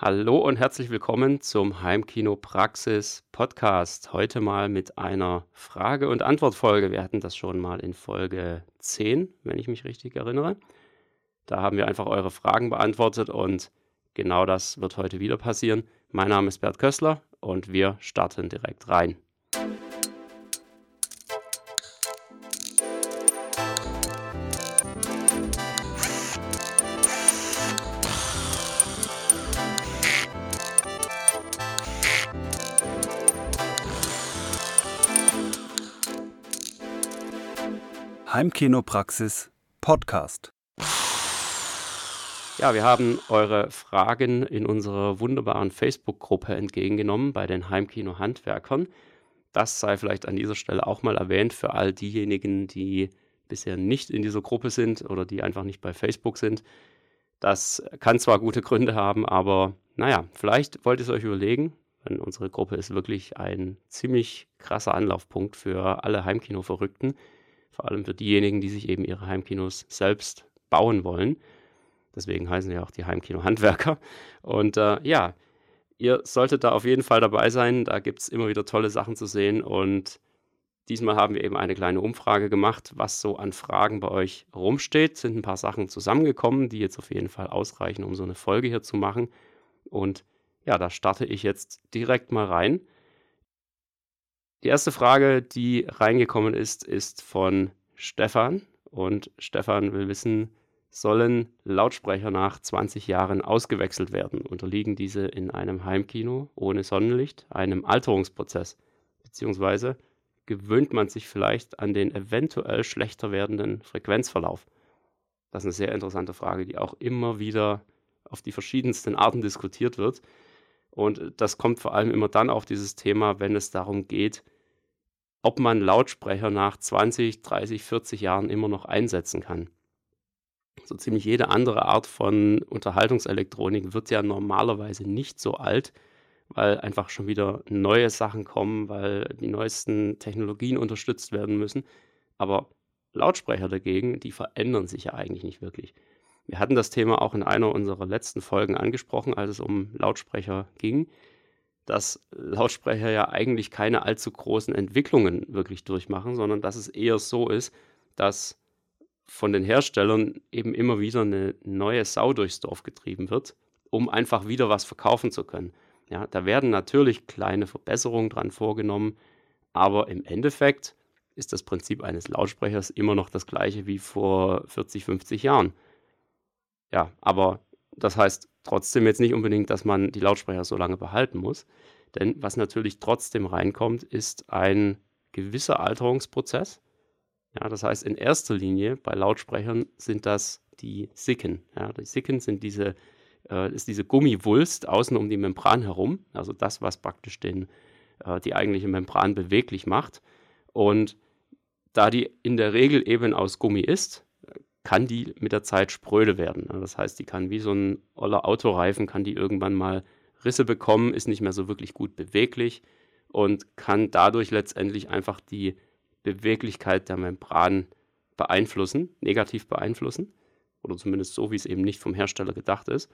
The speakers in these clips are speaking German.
Hallo und herzlich willkommen zum Heimkino Praxis Podcast. Heute mal mit einer Frage- und Antwortfolge. Wir hatten das schon mal in Folge 10, wenn ich mich richtig erinnere. Da haben wir einfach eure Fragen beantwortet und genau das wird heute wieder passieren. Mein Name ist Bert Kössler und wir starten direkt rein. Heimkinopraxis Podcast. Ja, wir haben eure Fragen in unserer wunderbaren Facebook-Gruppe entgegengenommen bei den Heimkino-Handwerkern. Das sei vielleicht an dieser Stelle auch mal erwähnt für all diejenigen, die bisher nicht in dieser Gruppe sind oder die einfach nicht bei Facebook sind. Das kann zwar gute Gründe haben, aber naja, vielleicht wollt ihr es euch überlegen, denn unsere Gruppe ist wirklich ein ziemlich krasser Anlaufpunkt für alle Heimkino-Verrückten vor allem für diejenigen, die sich eben ihre Heimkinos selbst bauen wollen. Deswegen heißen ja auch die Heimkino-Handwerker. Und äh, ja, ihr solltet da auf jeden Fall dabei sein. Da gibt es immer wieder tolle Sachen zu sehen. Und diesmal haben wir eben eine kleine Umfrage gemacht, was so an Fragen bei euch rumsteht. Sind ein paar Sachen zusammengekommen, die jetzt auf jeden Fall ausreichen, um so eine Folge hier zu machen. Und ja, da starte ich jetzt direkt mal rein. Die erste Frage, die reingekommen ist, ist von Stefan. Und Stefan will wissen, sollen Lautsprecher nach 20 Jahren ausgewechselt werden? Unterliegen diese in einem Heimkino ohne Sonnenlicht einem Alterungsprozess? Beziehungsweise gewöhnt man sich vielleicht an den eventuell schlechter werdenden Frequenzverlauf? Das ist eine sehr interessante Frage, die auch immer wieder auf die verschiedensten Arten diskutiert wird. Und das kommt vor allem immer dann auf dieses Thema, wenn es darum geht, ob man Lautsprecher nach 20, 30, 40 Jahren immer noch einsetzen kann. So ziemlich jede andere Art von Unterhaltungselektronik wird ja normalerweise nicht so alt, weil einfach schon wieder neue Sachen kommen, weil die neuesten Technologien unterstützt werden müssen. Aber Lautsprecher dagegen, die verändern sich ja eigentlich nicht wirklich. Wir hatten das Thema auch in einer unserer letzten Folgen angesprochen, als es um Lautsprecher ging, dass Lautsprecher ja eigentlich keine allzu großen Entwicklungen wirklich durchmachen, sondern dass es eher so ist, dass von den Herstellern eben immer wieder eine neue Sau durchs Dorf getrieben wird, um einfach wieder was verkaufen zu können. Ja, da werden natürlich kleine Verbesserungen dran vorgenommen, aber im Endeffekt ist das Prinzip eines Lautsprechers immer noch das gleiche wie vor 40, 50 Jahren. Ja, aber das heißt trotzdem jetzt nicht unbedingt, dass man die Lautsprecher so lange behalten muss. Denn was natürlich trotzdem reinkommt, ist ein gewisser Alterungsprozess. Ja, das heißt, in erster Linie bei Lautsprechern sind das die Sicken. Ja, die Sicken sind diese, äh, ist diese Gummiwulst außen um die Membran herum, also das, was praktisch den, äh, die eigentliche Membran beweglich macht. Und da die in der Regel eben aus Gummi ist, kann die mit der Zeit spröde werden. Das heißt, die kann wie so ein oller Autoreifen, kann die irgendwann mal Risse bekommen, ist nicht mehr so wirklich gut beweglich und kann dadurch letztendlich einfach die Beweglichkeit der Membran beeinflussen, negativ beeinflussen oder zumindest so, wie es eben nicht vom Hersteller gedacht ist.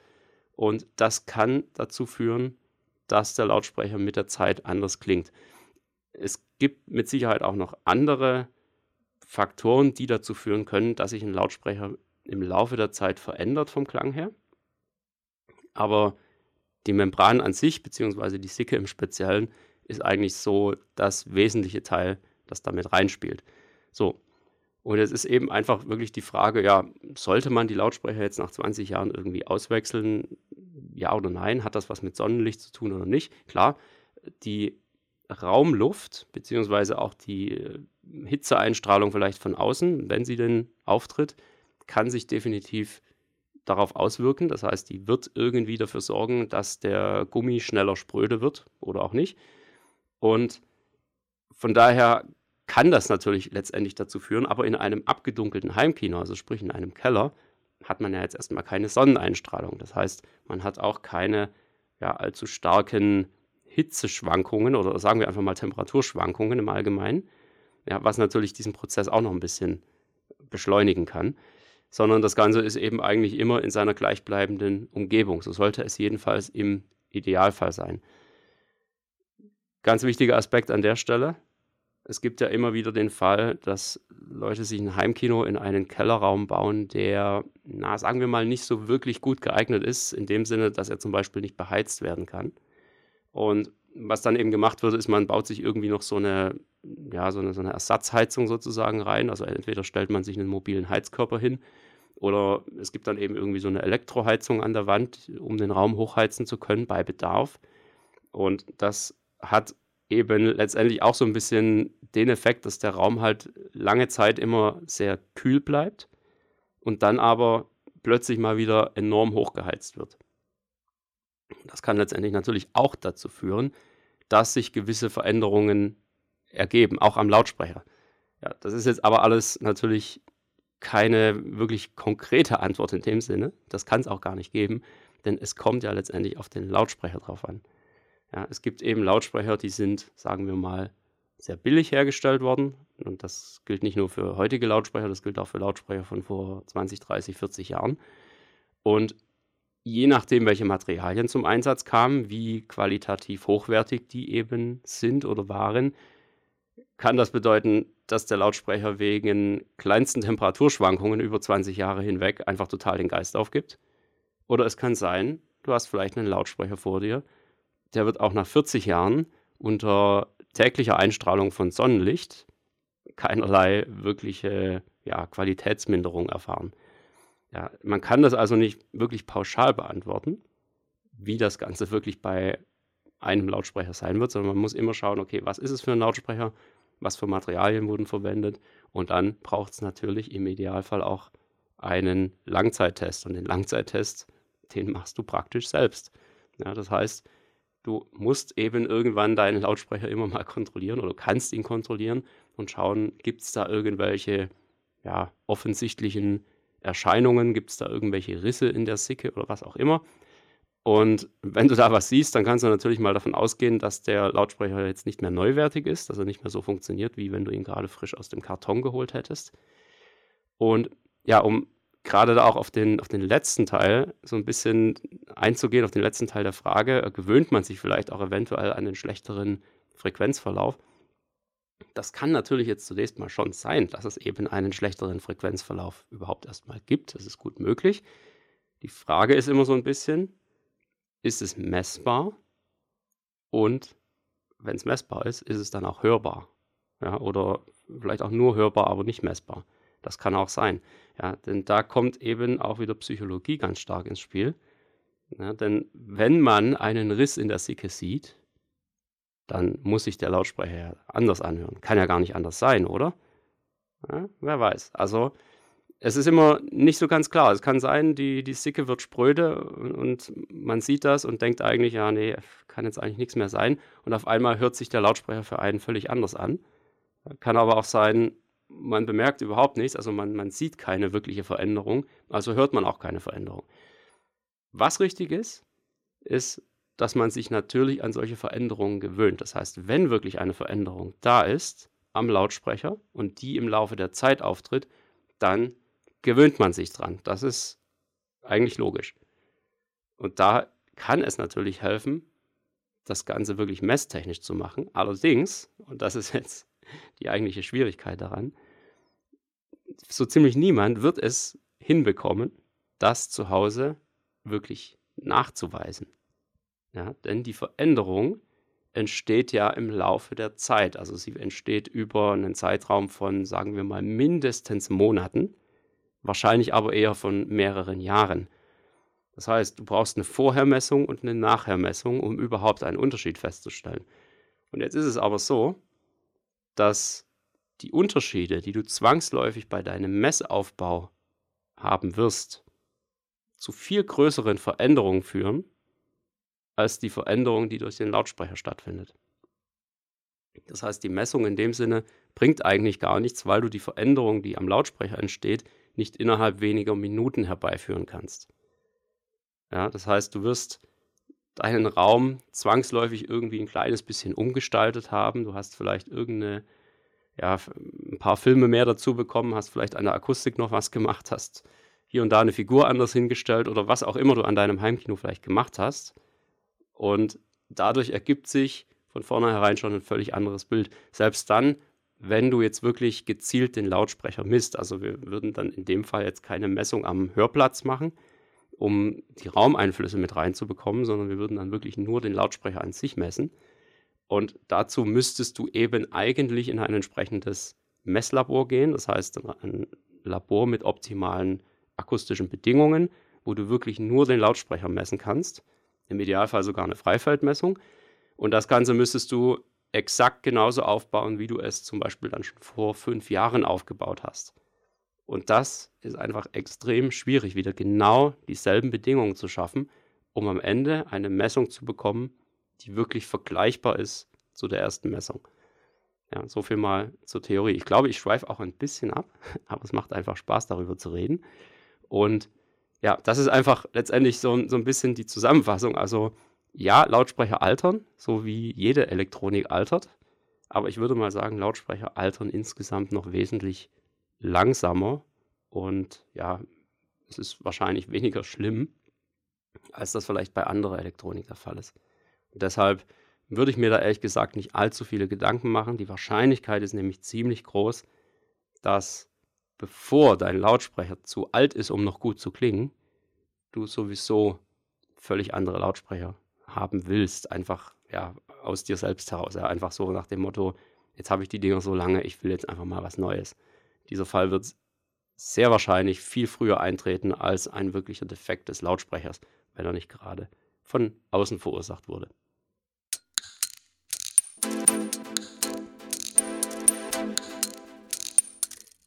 Und das kann dazu führen, dass der Lautsprecher mit der Zeit anders klingt. Es gibt mit Sicherheit auch noch andere Faktoren, die dazu führen können, dass sich ein Lautsprecher im Laufe der Zeit verändert vom Klang her. Aber die Membran an sich, beziehungsweise die Sicke im Speziellen, ist eigentlich so das wesentliche Teil, das damit reinspielt. So. Und es ist eben einfach wirklich die Frage, ja, sollte man die Lautsprecher jetzt nach 20 Jahren irgendwie auswechseln? Ja oder nein? Hat das was mit Sonnenlicht zu tun oder nicht? Klar, die Raumluft, beziehungsweise auch die Hitzeeinstrahlung vielleicht von außen, wenn sie denn auftritt, kann sich definitiv darauf auswirken. Das heißt, die wird irgendwie dafür sorgen, dass der Gummi schneller spröde wird oder auch nicht. Und von daher kann das natürlich letztendlich dazu führen, aber in einem abgedunkelten Heimkino, also sprich in einem Keller, hat man ja jetzt erstmal keine Sonneneinstrahlung. Das heißt, man hat auch keine ja, allzu starken Hitzeschwankungen oder sagen wir einfach mal Temperaturschwankungen im Allgemeinen, ja, was natürlich diesen Prozess auch noch ein bisschen beschleunigen kann. sondern das Ganze ist eben eigentlich immer in seiner gleichbleibenden Umgebung. So sollte es jedenfalls im Idealfall sein. Ganz wichtiger Aspekt an der Stelle. Es gibt ja immer wieder den Fall, dass Leute sich ein Heimkino in einen Kellerraum bauen, der, na, sagen wir mal, nicht so wirklich gut geeignet ist, in dem Sinne, dass er zum Beispiel nicht beheizt werden kann. Und was dann eben gemacht wird, ist, man baut sich irgendwie noch so eine, ja, so eine, so eine Ersatzheizung sozusagen rein. Also entweder stellt man sich einen mobilen Heizkörper hin oder es gibt dann eben irgendwie so eine Elektroheizung an der Wand, um den Raum hochheizen zu können bei Bedarf. Und das hat eben letztendlich auch so ein bisschen den Effekt, dass der Raum halt lange Zeit immer sehr kühl bleibt und dann aber plötzlich mal wieder enorm hochgeheizt wird. Das kann letztendlich natürlich auch dazu führen, dass sich gewisse Veränderungen ergeben, auch am Lautsprecher. Ja, das ist jetzt aber alles natürlich keine wirklich konkrete Antwort in dem Sinne. Das kann es auch gar nicht geben, denn es kommt ja letztendlich auf den Lautsprecher drauf an. Ja, es gibt eben Lautsprecher, die sind, sagen wir mal, sehr billig hergestellt worden. Und das gilt nicht nur für heutige Lautsprecher, das gilt auch für Lautsprecher von vor 20, 30, 40 Jahren. Und je nachdem, welche Materialien zum Einsatz kamen, wie qualitativ hochwertig die eben sind oder waren, kann das bedeuten, dass der Lautsprecher wegen kleinsten Temperaturschwankungen über 20 Jahre hinweg einfach total den Geist aufgibt. Oder es kann sein, du hast vielleicht einen Lautsprecher vor dir, der wird auch nach 40 Jahren unter täglicher Einstrahlung von Sonnenlicht keinerlei wirkliche ja, Qualitätsminderung erfahren. Ja, man kann das also nicht wirklich pauschal beantworten, wie das Ganze wirklich bei einem Lautsprecher sein wird, sondern man muss immer schauen, okay, was ist es für ein Lautsprecher, was für Materialien wurden verwendet und dann braucht es natürlich im Idealfall auch einen Langzeittest und den Langzeittest, den machst du praktisch selbst. Ja, das heißt, du musst eben irgendwann deinen Lautsprecher immer mal kontrollieren oder kannst ihn kontrollieren und schauen, gibt es da irgendwelche ja, offensichtlichen Erscheinungen? Gibt es da irgendwelche Risse in der Sicke oder was auch immer? Und wenn du da was siehst, dann kannst du natürlich mal davon ausgehen, dass der Lautsprecher jetzt nicht mehr neuwertig ist, dass er nicht mehr so funktioniert, wie wenn du ihn gerade frisch aus dem Karton geholt hättest. Und ja, um gerade da auch auf den, auf den letzten Teil so ein bisschen einzugehen, auf den letzten Teil der Frage, gewöhnt man sich vielleicht auch eventuell an den schlechteren Frequenzverlauf? Das kann natürlich jetzt zunächst mal schon sein, dass es eben einen schlechteren Frequenzverlauf überhaupt erstmal gibt. Das ist gut möglich. Die Frage ist immer so ein bisschen, ist es messbar? Und wenn es messbar ist, ist es dann auch hörbar? Ja, oder vielleicht auch nur hörbar, aber nicht messbar. Das kann auch sein. Ja, denn da kommt eben auch wieder Psychologie ganz stark ins Spiel. Ja, denn wenn man einen Riss in der Sicke sieht, dann muss sich der Lautsprecher anders anhören. Kann ja gar nicht anders sein, oder? Ja, wer weiß. Also es ist immer nicht so ganz klar. Es kann sein, die, die Sicke wird spröde und man sieht das und denkt eigentlich, ja, nee, kann jetzt eigentlich nichts mehr sein. Und auf einmal hört sich der Lautsprecher für einen völlig anders an. Kann aber auch sein, man bemerkt überhaupt nichts, also man, man sieht keine wirkliche Veränderung, also hört man auch keine Veränderung. Was richtig ist, ist, dass man sich natürlich an solche Veränderungen gewöhnt. Das heißt, wenn wirklich eine Veränderung da ist am Lautsprecher und die im Laufe der Zeit auftritt, dann gewöhnt man sich dran. Das ist eigentlich logisch. Und da kann es natürlich helfen, das Ganze wirklich messtechnisch zu machen. Allerdings, und das ist jetzt die eigentliche Schwierigkeit daran, so ziemlich niemand wird es hinbekommen, das zu Hause wirklich nachzuweisen. Ja, denn die Veränderung entsteht ja im Laufe der Zeit. Also sie entsteht über einen Zeitraum von, sagen wir mal, mindestens Monaten, wahrscheinlich aber eher von mehreren Jahren. Das heißt, du brauchst eine Vorhermessung und eine Nachhermessung, um überhaupt einen Unterschied festzustellen. Und jetzt ist es aber so, dass die Unterschiede, die du zwangsläufig bei deinem Messaufbau haben wirst, zu viel größeren Veränderungen führen, als die Veränderung, die durch den Lautsprecher stattfindet. Das heißt, die Messung in dem Sinne bringt eigentlich gar nichts, weil du die Veränderung, die am Lautsprecher entsteht, nicht innerhalb weniger Minuten herbeiführen kannst. Ja, das heißt, du wirst deinen Raum zwangsläufig irgendwie ein kleines bisschen umgestaltet haben. Du hast vielleicht irgendeine, ja, ein paar Filme mehr dazu bekommen, hast vielleicht an der Akustik noch was gemacht, hast hier und da eine Figur anders hingestellt oder was auch immer du an deinem Heimkino vielleicht gemacht hast. Und dadurch ergibt sich von vornherein schon ein völlig anderes Bild. Selbst dann, wenn du jetzt wirklich gezielt den Lautsprecher misst, also wir würden dann in dem Fall jetzt keine Messung am Hörplatz machen, um die Raumeinflüsse mit reinzubekommen, sondern wir würden dann wirklich nur den Lautsprecher an sich messen. Und dazu müsstest du eben eigentlich in ein entsprechendes Messlabor gehen, das heißt ein Labor mit optimalen akustischen Bedingungen, wo du wirklich nur den Lautsprecher messen kannst, im Idealfall sogar eine Freifeldmessung. Und das Ganze müsstest du exakt genauso aufbauen, wie du es zum Beispiel dann schon vor fünf Jahren aufgebaut hast. Und das ist einfach extrem schwierig, wieder genau dieselben Bedingungen zu schaffen, um am Ende eine Messung zu bekommen, die wirklich vergleichbar ist zu der ersten Messung. Ja, so viel mal zur Theorie. Ich glaube, ich schweife auch ein bisschen ab, aber es macht einfach Spaß, darüber zu reden. Und ja, das ist einfach letztendlich so, so ein bisschen die Zusammenfassung. Also ja, Lautsprecher altern, so wie jede Elektronik altert. Aber ich würde mal sagen, Lautsprecher altern insgesamt noch wesentlich langsamer. Und ja, es ist wahrscheinlich weniger schlimm, als das vielleicht bei anderer Elektronik der Fall ist. Und deshalb würde ich mir da ehrlich gesagt nicht allzu viele Gedanken machen. Die Wahrscheinlichkeit ist nämlich ziemlich groß, dass bevor dein Lautsprecher zu alt ist, um noch gut zu klingen, du sowieso völlig andere Lautsprecher haben willst, einfach ja, aus dir selbst heraus. Ja, einfach so nach dem Motto, jetzt habe ich die Dinger so lange, ich will jetzt einfach mal was Neues. Dieser Fall wird sehr wahrscheinlich viel früher eintreten als ein wirklicher Defekt des Lautsprechers, wenn er nicht gerade von außen verursacht wurde.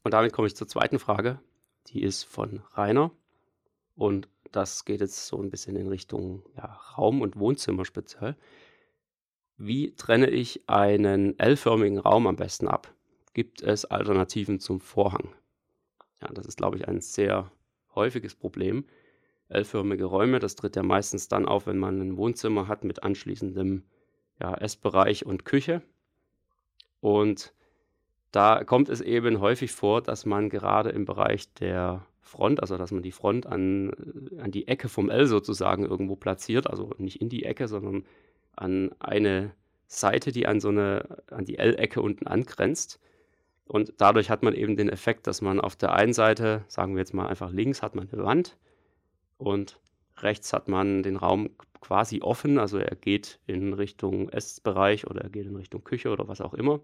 Und damit komme ich zur zweiten Frage. Die ist von Rainer. Und das geht jetzt so ein bisschen in Richtung ja, Raum und Wohnzimmer speziell. Wie trenne ich einen L-förmigen Raum am besten ab? Gibt es Alternativen zum Vorhang? Ja, das ist, glaube ich, ein sehr häufiges Problem. L-förmige Räume, das tritt ja meistens dann auf, wenn man ein Wohnzimmer hat mit anschließendem ja, Essbereich und Küche. Und da kommt es eben häufig vor, dass man gerade im Bereich der Front, also dass man die Front an, äh, an die Ecke vom L sozusagen irgendwo platziert, also nicht in die Ecke, sondern an eine Seite, die an so eine, an die L-Ecke unten angrenzt. Und dadurch hat man eben den Effekt, dass man auf der einen Seite, sagen wir jetzt mal einfach links, hat man eine Wand und rechts hat man den Raum quasi offen, also er geht in Richtung Essbereich oder er geht in Richtung Küche oder was auch immer.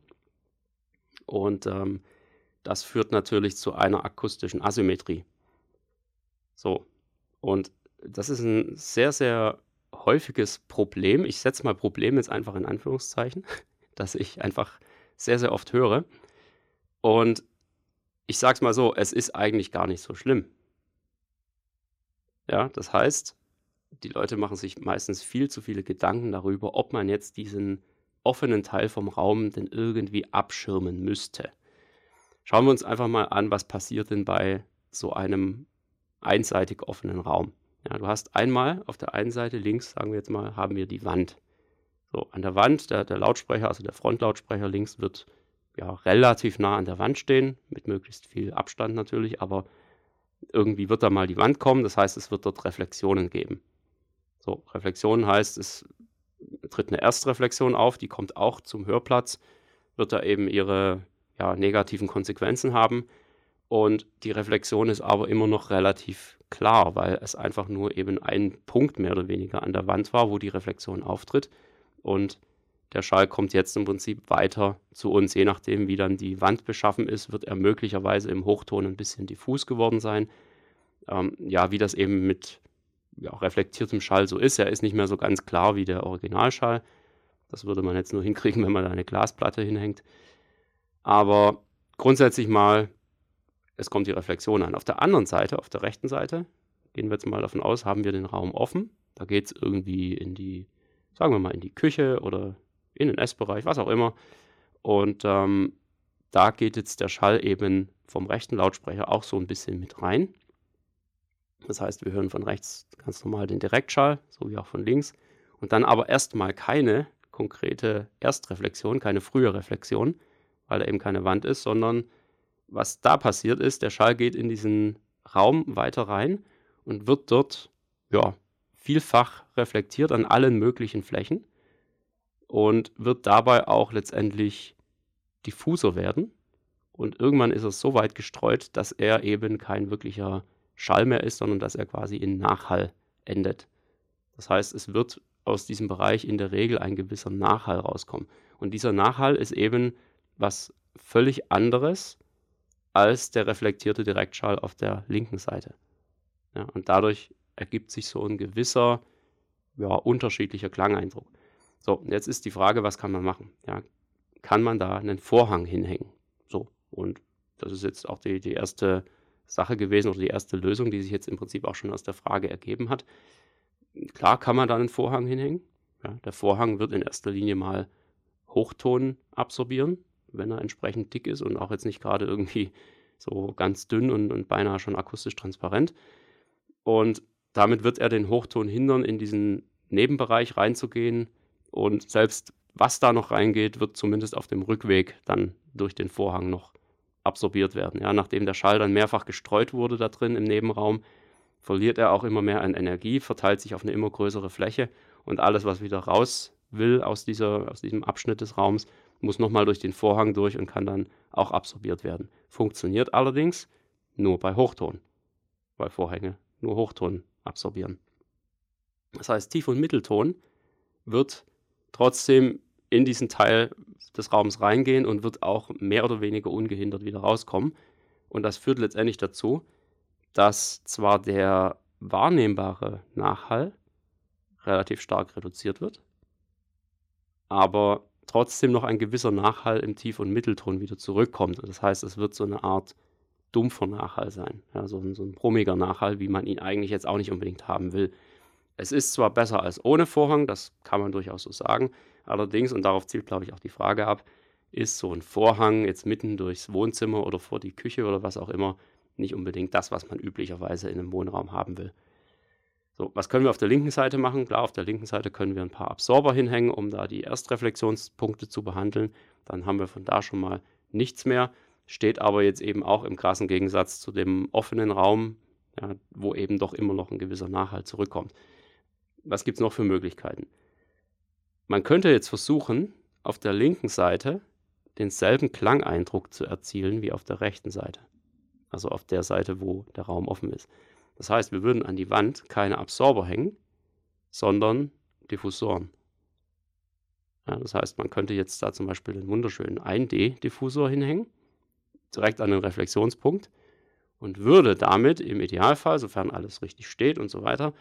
Und ähm, das führt natürlich zu einer akustischen Asymmetrie. So. Und das ist ein sehr, sehr häufiges Problem. Ich setze mal Problem jetzt einfach in Anführungszeichen, das ich einfach sehr, sehr oft höre. Und ich sage es mal so, es ist eigentlich gar nicht so schlimm. Ja, das heißt, die Leute machen sich meistens viel zu viele Gedanken darüber, ob man jetzt diesen offenen Teil vom Raum denn irgendwie abschirmen müsste. Schauen wir uns einfach mal an, was passiert denn bei so einem einseitig offenen Raum. Ja, du hast einmal auf der einen Seite links, sagen wir jetzt mal, haben wir die Wand. So, an der Wand, der, der Lautsprecher, also der Frontlautsprecher links wird ja relativ nah an der Wand stehen, mit möglichst viel Abstand natürlich, aber irgendwie wird da mal die Wand kommen, das heißt, es wird dort Reflexionen geben. So, Reflexionen heißt, es tritt eine Erstreflexion auf, die kommt auch zum Hörplatz, wird da eben ihre ja, negativen Konsequenzen haben. Und die Reflexion ist aber immer noch relativ klar, weil es einfach nur eben ein Punkt mehr oder weniger an der Wand war, wo die Reflexion auftritt. Und der Schall kommt jetzt im Prinzip weiter zu uns. Je nachdem, wie dann die Wand beschaffen ist, wird er möglicherweise im Hochton ein bisschen diffus geworden sein. Ähm, ja, wie das eben mit ja, reflektiertem Schall so ist. Er ist nicht mehr so ganz klar wie der Originalschall. Das würde man jetzt nur hinkriegen, wenn man da eine Glasplatte hinhängt. Aber grundsätzlich mal, es kommt die Reflexion an. Auf der anderen Seite, auf der rechten Seite, gehen wir jetzt mal davon aus, haben wir den Raum offen. Da geht es irgendwie in die, sagen wir mal, in die Küche oder in den Essbereich, was auch immer. Und ähm, da geht jetzt der Schall eben vom rechten Lautsprecher auch so ein bisschen mit rein. Das heißt, wir hören von rechts ganz normal den Direktschall, so wie auch von links. Und dann aber erstmal keine konkrete Erstreflexion, keine frühe Reflexion, weil da eben keine Wand ist, sondern was da passiert ist, der Schall geht in diesen Raum weiter rein und wird dort ja, vielfach reflektiert an allen möglichen Flächen und wird dabei auch letztendlich diffuser werden. Und irgendwann ist er so weit gestreut, dass er eben kein wirklicher Schall mehr ist, sondern dass er quasi in Nachhall endet. Das heißt, es wird aus diesem Bereich in der Regel ein gewisser Nachhall rauskommen. Und dieser Nachhall ist eben was völlig anderes als der reflektierte Direktschall auf der linken Seite. Ja, und dadurch ergibt sich so ein gewisser, ja, unterschiedlicher Klangeindruck. So, jetzt ist die Frage, was kann man machen? Ja, kann man da einen Vorhang hinhängen? So, und das ist jetzt auch die, die erste Sache gewesen oder die erste Lösung, die sich jetzt im Prinzip auch schon aus der Frage ergeben hat. Klar kann man da einen Vorhang hinhängen. Ja, der Vorhang wird in erster Linie mal Hochton absorbieren, wenn er entsprechend dick ist und auch jetzt nicht gerade irgendwie so ganz dünn und, und beinahe schon akustisch transparent. Und damit wird er den Hochton hindern, in diesen Nebenbereich reinzugehen. Und selbst was da noch reingeht, wird zumindest auf dem Rückweg dann durch den Vorhang noch absorbiert werden. Ja, nachdem der Schall dann mehrfach gestreut wurde da drin im Nebenraum, verliert er auch immer mehr an Energie, verteilt sich auf eine immer größere Fläche und alles, was wieder raus will aus, dieser, aus diesem Abschnitt des Raums, muss nochmal durch den Vorhang durch und kann dann auch absorbiert werden. Funktioniert allerdings nur bei Hochton, weil Vorhänge nur Hochton absorbieren. Das heißt, Tief- und Mittelton wird trotzdem in diesen Teil des Raums reingehen und wird auch mehr oder weniger ungehindert wieder rauskommen. Und das führt letztendlich dazu, dass zwar der wahrnehmbare Nachhall relativ stark reduziert wird, aber trotzdem noch ein gewisser Nachhall im Tief- und Mittelton wieder zurückkommt. Das heißt, es wird so eine Art dumpfer Nachhall sein, ja, so, ein, so ein brummiger Nachhall, wie man ihn eigentlich jetzt auch nicht unbedingt haben will. Es ist zwar besser als ohne Vorhang, das kann man durchaus so sagen, allerdings, und darauf zielt, glaube ich, auch die Frage ab, ist so ein Vorhang jetzt mitten durchs Wohnzimmer oder vor die Küche oder was auch immer nicht unbedingt das, was man üblicherweise in einem Wohnraum haben will. So, was können wir auf der linken Seite machen? Klar, auf der linken Seite können wir ein paar Absorber hinhängen, um da die Erstreflexionspunkte zu behandeln. Dann haben wir von da schon mal nichts mehr. Steht aber jetzt eben auch im krassen Gegensatz zu dem offenen Raum, ja, wo eben doch immer noch ein gewisser Nachhalt zurückkommt. Was gibt es noch für Möglichkeiten? Man könnte jetzt versuchen, auf der linken Seite denselben Klangeindruck zu erzielen wie auf der rechten Seite also auf der Seite, wo der Raum offen ist. Das heißt, wir würden an die Wand keine Absorber hängen, sondern Diffusoren. Ja, das heißt, man könnte jetzt da zum Beispiel einen wunderschönen 1D-Diffusor hinhängen, direkt an den Reflexionspunkt und würde damit im Idealfall, sofern alles richtig steht und so weiter,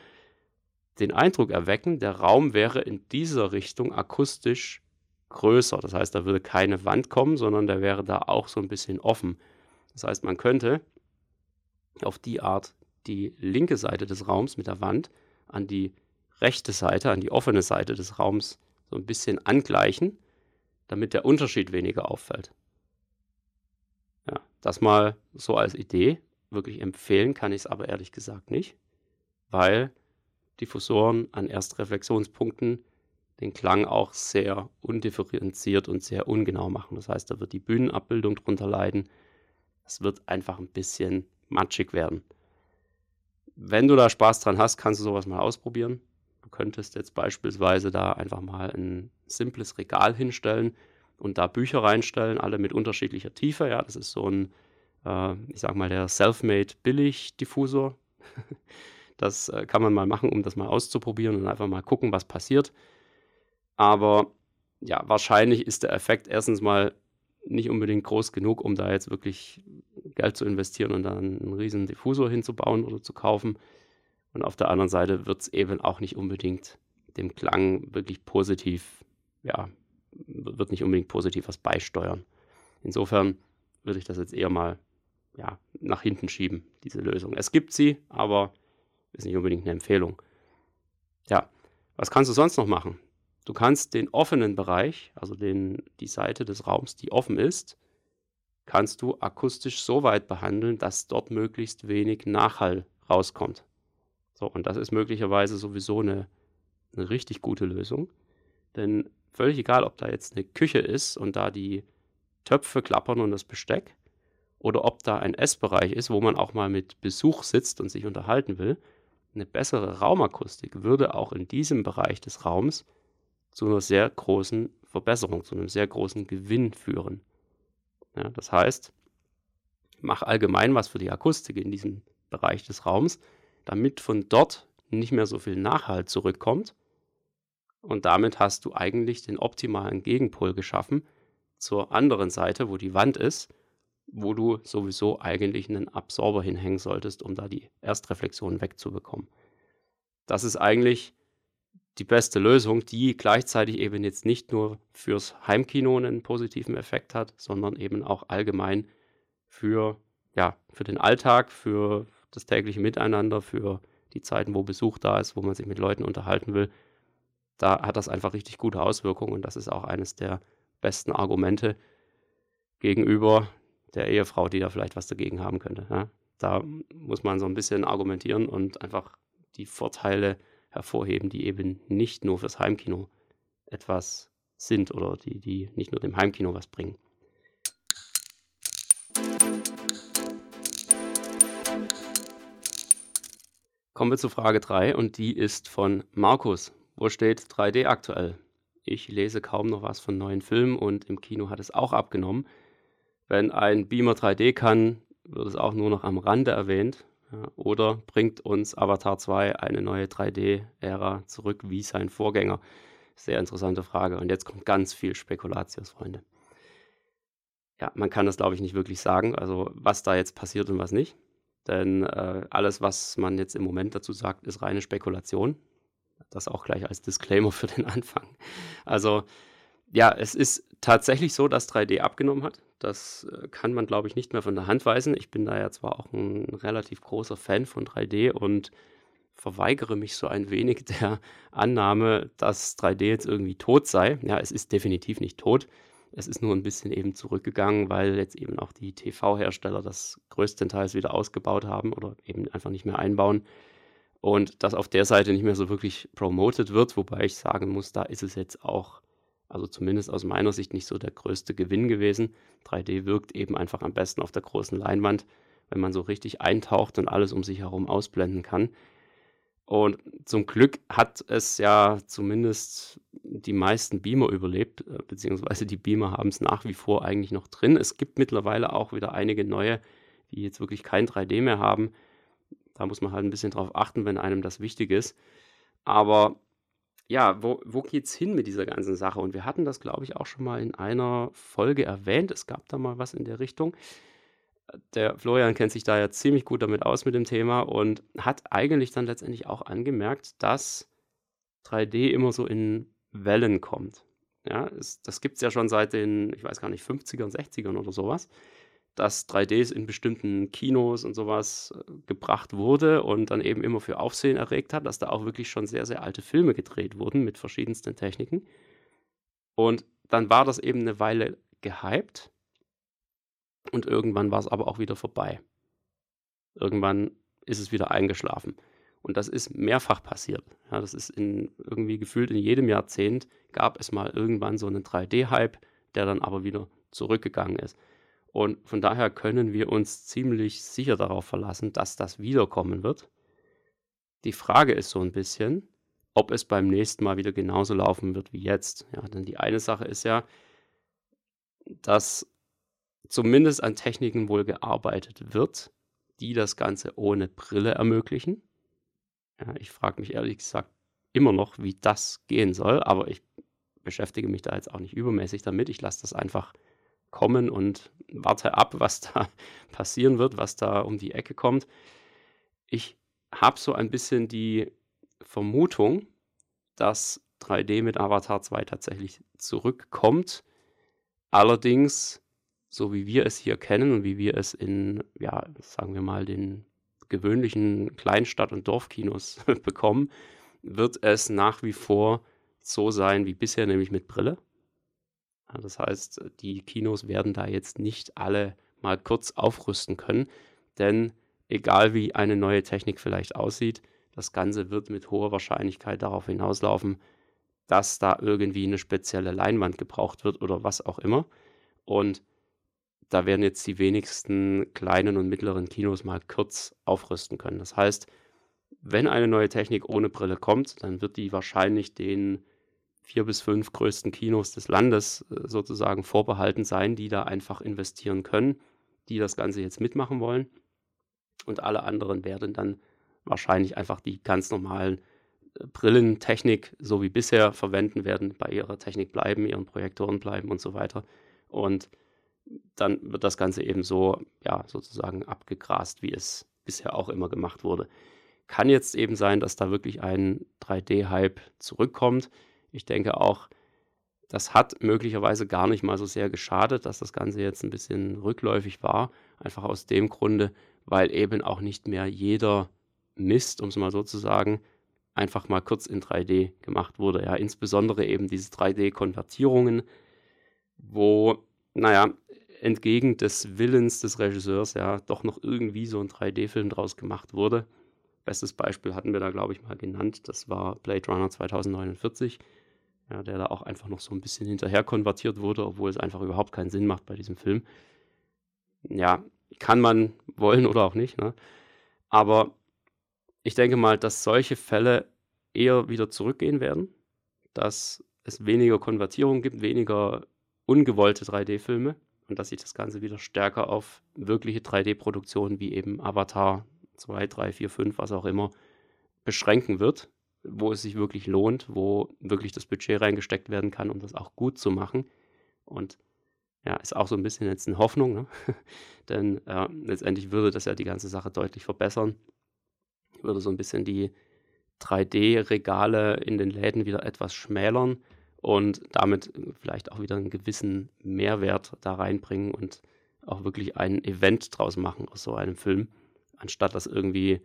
den Eindruck erwecken, der Raum wäre in dieser Richtung akustisch größer. Das heißt, da würde keine Wand kommen, sondern der wäre da auch so ein bisschen offen. Das heißt, man könnte auf die Art die linke Seite des Raums mit der Wand an die rechte Seite, an die offene Seite des Raums so ein bisschen angleichen, damit der Unterschied weniger auffällt. Ja, das mal so als Idee. Wirklich empfehlen kann ich es aber ehrlich gesagt nicht, weil Diffusoren an Erstreflexionspunkten den Klang auch sehr undifferenziert und sehr ungenau machen. Das heißt, da wird die Bühnenabbildung drunter leiden es wird einfach ein bisschen matschig werden. Wenn du da Spaß dran hast, kannst du sowas mal ausprobieren. Du könntest jetzt beispielsweise da einfach mal ein simples Regal hinstellen und da Bücher reinstellen, alle mit unterschiedlicher Tiefe. Ja, das ist so ein, äh, ich sag mal, der Selfmade Billig-Diffusor. das äh, kann man mal machen, um das mal auszuprobieren und einfach mal gucken, was passiert. Aber ja, wahrscheinlich ist der Effekt erstens mal nicht unbedingt groß genug, um da jetzt wirklich Geld zu investieren und dann einen riesen Diffusor hinzubauen oder zu kaufen. Und auf der anderen Seite wird es eben auch nicht unbedingt dem Klang wirklich positiv, ja, wird nicht unbedingt positiv was beisteuern. Insofern würde ich das jetzt eher mal ja, nach hinten schieben, diese Lösung. Es gibt sie, aber ist nicht unbedingt eine Empfehlung. Ja, was kannst du sonst noch machen? Du kannst den offenen Bereich, also den, die Seite des Raums, die offen ist, kannst du akustisch so weit behandeln, dass dort möglichst wenig Nachhall rauskommt. So, und das ist möglicherweise sowieso eine, eine richtig gute Lösung. Denn völlig egal, ob da jetzt eine Küche ist und da die Töpfe klappern und das Besteck, oder ob da ein Essbereich ist, wo man auch mal mit Besuch sitzt und sich unterhalten will. Eine bessere Raumakustik würde auch in diesem Bereich des Raums zu einer sehr großen Verbesserung, zu einem sehr großen Gewinn führen. Ja, das heißt, mach allgemein was für die Akustik in diesem Bereich des Raums, damit von dort nicht mehr so viel Nachhalt zurückkommt. Und damit hast du eigentlich den optimalen Gegenpol geschaffen zur anderen Seite, wo die Wand ist, wo du sowieso eigentlich einen Absorber hinhängen solltest, um da die Erstreflexion wegzubekommen. Das ist eigentlich die beste Lösung, die gleichzeitig eben jetzt nicht nur fürs Heimkino einen positiven Effekt hat, sondern eben auch allgemein für, ja, für den Alltag, für das tägliche Miteinander, für die Zeiten, wo Besuch da ist, wo man sich mit Leuten unterhalten will. Da hat das einfach richtig gute Auswirkungen und das ist auch eines der besten Argumente gegenüber der Ehefrau, die da vielleicht was dagegen haben könnte. Ja? Da muss man so ein bisschen argumentieren und einfach die Vorteile hervorheben, die eben nicht nur fürs Heimkino etwas sind oder die, die nicht nur dem Heimkino was bringen. Kommen wir zu Frage 3 und die ist von Markus. Wo steht 3D aktuell? Ich lese kaum noch was von neuen Filmen und im Kino hat es auch abgenommen. Wenn ein Beamer 3D kann, wird es auch nur noch am Rande erwähnt. Oder bringt uns Avatar 2 eine neue 3D-Ära zurück wie sein Vorgänger? Sehr interessante Frage. Und jetzt kommt ganz viel Spekulatius, Freunde. Ja, man kann das, glaube ich, nicht wirklich sagen, also was da jetzt passiert und was nicht. Denn äh, alles, was man jetzt im Moment dazu sagt, ist reine Spekulation. Das auch gleich als Disclaimer für den Anfang. Also ja, es ist tatsächlich so, dass 3D abgenommen hat. Das äh, kann man, glaube ich, nicht mehr von der Hand weisen. Ich bin da ja zwar auch ein relativ großer Fan von 3D und verweigere mich so ein wenig der Annahme, dass 3D jetzt irgendwie tot sei. Ja, es ist definitiv nicht tot. Es ist nur ein bisschen eben zurückgegangen, weil jetzt eben auch die TV-Hersteller das größtenteils wieder ausgebaut haben oder eben einfach nicht mehr einbauen. Und das auf der Seite nicht mehr so wirklich promoted wird, wobei ich sagen muss, da ist es jetzt auch also zumindest aus meiner Sicht nicht so der größte Gewinn gewesen. 3D wirkt eben einfach am besten auf der großen Leinwand, wenn man so richtig eintaucht und alles um sich herum ausblenden kann. Und zum Glück hat es ja zumindest die meisten Beamer überlebt, äh, beziehungsweise die Beamer haben es nach wie vor eigentlich noch drin. Es gibt mittlerweile auch wieder einige neue, die jetzt wirklich kein 3D mehr haben. Da muss man halt ein bisschen drauf achten, wenn einem das wichtig ist. Aber ja, wo, wo geht's hin mit dieser ganzen Sache? Und wir hatten das, glaube ich, auch schon mal in einer Folge erwähnt. Es gab da mal was in der Richtung. Der Florian kennt sich da ja ziemlich gut damit aus mit dem Thema und hat eigentlich dann letztendlich auch angemerkt, dass 3D immer so in Wellen kommt. Ja, es, das gibt es ja schon seit den, ich weiß gar nicht, 50ern, 60ern oder sowas dass 3Ds in bestimmten Kinos und sowas äh, gebracht wurde und dann eben immer für Aufsehen erregt hat, dass da auch wirklich schon sehr, sehr alte Filme gedreht wurden mit verschiedensten Techniken. Und dann war das eben eine Weile gehypt und irgendwann war es aber auch wieder vorbei. Irgendwann ist es wieder eingeschlafen. Und das ist mehrfach passiert. Ja, das ist in, irgendwie gefühlt in jedem Jahrzehnt gab es mal irgendwann so einen 3D-Hype, der dann aber wieder zurückgegangen ist. Und von daher können wir uns ziemlich sicher darauf verlassen, dass das wiederkommen wird. Die Frage ist so ein bisschen, ob es beim nächsten Mal wieder genauso laufen wird wie jetzt. Ja, denn die eine Sache ist ja, dass zumindest an Techniken wohl gearbeitet wird, die das Ganze ohne Brille ermöglichen. Ja, ich frage mich ehrlich gesagt immer noch, wie das gehen soll, aber ich beschäftige mich da jetzt auch nicht übermäßig damit. Ich lasse das einfach kommen und warte ab, was da passieren wird, was da um die Ecke kommt. Ich habe so ein bisschen die Vermutung, dass 3D mit Avatar 2 tatsächlich zurückkommt. Allerdings, so wie wir es hier kennen und wie wir es in, ja, sagen wir mal, den gewöhnlichen Kleinstadt- und Dorfkinos bekommen, wird es nach wie vor so sein wie bisher, nämlich mit Brille. Das heißt, die Kinos werden da jetzt nicht alle mal kurz aufrüsten können, denn egal wie eine neue Technik vielleicht aussieht, das Ganze wird mit hoher Wahrscheinlichkeit darauf hinauslaufen, dass da irgendwie eine spezielle Leinwand gebraucht wird oder was auch immer. Und da werden jetzt die wenigsten kleinen und mittleren Kinos mal kurz aufrüsten können. Das heißt, wenn eine neue Technik ohne Brille kommt, dann wird die wahrscheinlich den vier bis fünf größten Kinos des Landes äh, sozusagen vorbehalten sein, die da einfach investieren können, die das Ganze jetzt mitmachen wollen. Und alle anderen werden dann wahrscheinlich einfach die ganz normalen äh, Brillentechnik so wie bisher verwenden werden, bei ihrer Technik bleiben, ihren Projektoren bleiben und so weiter. Und dann wird das Ganze eben so, ja, sozusagen abgegrast, wie es bisher auch immer gemacht wurde. Kann jetzt eben sein, dass da wirklich ein 3D-Hype zurückkommt. Ich denke auch, das hat möglicherweise gar nicht mal so sehr geschadet, dass das Ganze jetzt ein bisschen rückläufig war. Einfach aus dem Grunde, weil eben auch nicht mehr jeder Mist, um es mal so zu sagen, einfach mal kurz in 3D gemacht wurde. Ja, insbesondere eben diese 3D-Konvertierungen, wo, naja, entgegen des Willens des Regisseurs ja doch noch irgendwie so ein 3D-Film draus gemacht wurde. Bestes Beispiel hatten wir da, glaube ich, mal genannt. Das war Blade Runner 2049, ja, der da auch einfach noch so ein bisschen hinterher konvertiert wurde, obwohl es einfach überhaupt keinen Sinn macht bei diesem Film. Ja, kann man wollen oder auch nicht. Ne? Aber ich denke mal, dass solche Fälle eher wieder zurückgehen werden, dass es weniger Konvertierung gibt, weniger ungewollte 3D-Filme und dass sich das Ganze wieder stärker auf wirkliche 3D-Produktionen wie eben Avatar 2, 3, 4, 5, was auch immer, beschränken wird, wo es sich wirklich lohnt, wo wirklich das Budget reingesteckt werden kann, um das auch gut zu machen. Und ja, ist auch so ein bisschen jetzt eine Hoffnung, ne? denn äh, letztendlich würde das ja die ganze Sache deutlich verbessern, würde so ein bisschen die 3D-Regale in den Läden wieder etwas schmälern und damit vielleicht auch wieder einen gewissen Mehrwert da reinbringen und auch wirklich ein Event draus machen aus so einem Film anstatt das irgendwie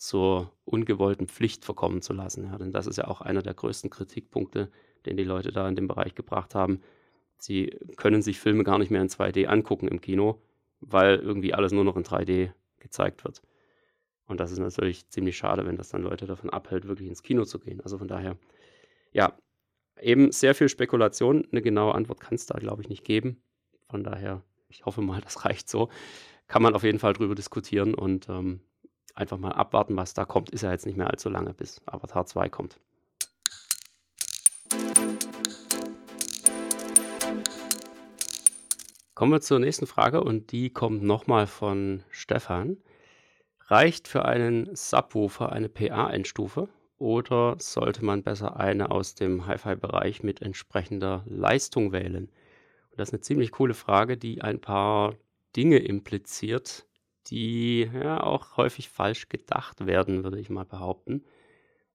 zur ungewollten Pflicht verkommen zu lassen. Ja, denn das ist ja auch einer der größten Kritikpunkte, den die Leute da in dem Bereich gebracht haben. Sie können sich Filme gar nicht mehr in 2D angucken im Kino, weil irgendwie alles nur noch in 3D gezeigt wird. Und das ist natürlich ziemlich schade, wenn das dann Leute davon abhält, wirklich ins Kino zu gehen. Also von daher, ja, eben sehr viel Spekulation. Eine genaue Antwort kann es da, glaube ich, nicht geben. Von daher, ich hoffe mal, das reicht so kann man auf jeden Fall drüber diskutieren und ähm, einfach mal abwarten, was da kommt. Ist ja jetzt nicht mehr allzu lange, bis Avatar 2 kommt. Kommen wir zur nächsten Frage und die kommt nochmal von Stefan. Reicht für einen Subwoofer eine PA-Endstufe oder sollte man besser eine aus dem Hi-Fi-Bereich mit entsprechender Leistung wählen? Und das ist eine ziemlich coole Frage, die ein paar Dinge impliziert, die ja auch häufig falsch gedacht werden, würde ich mal behaupten.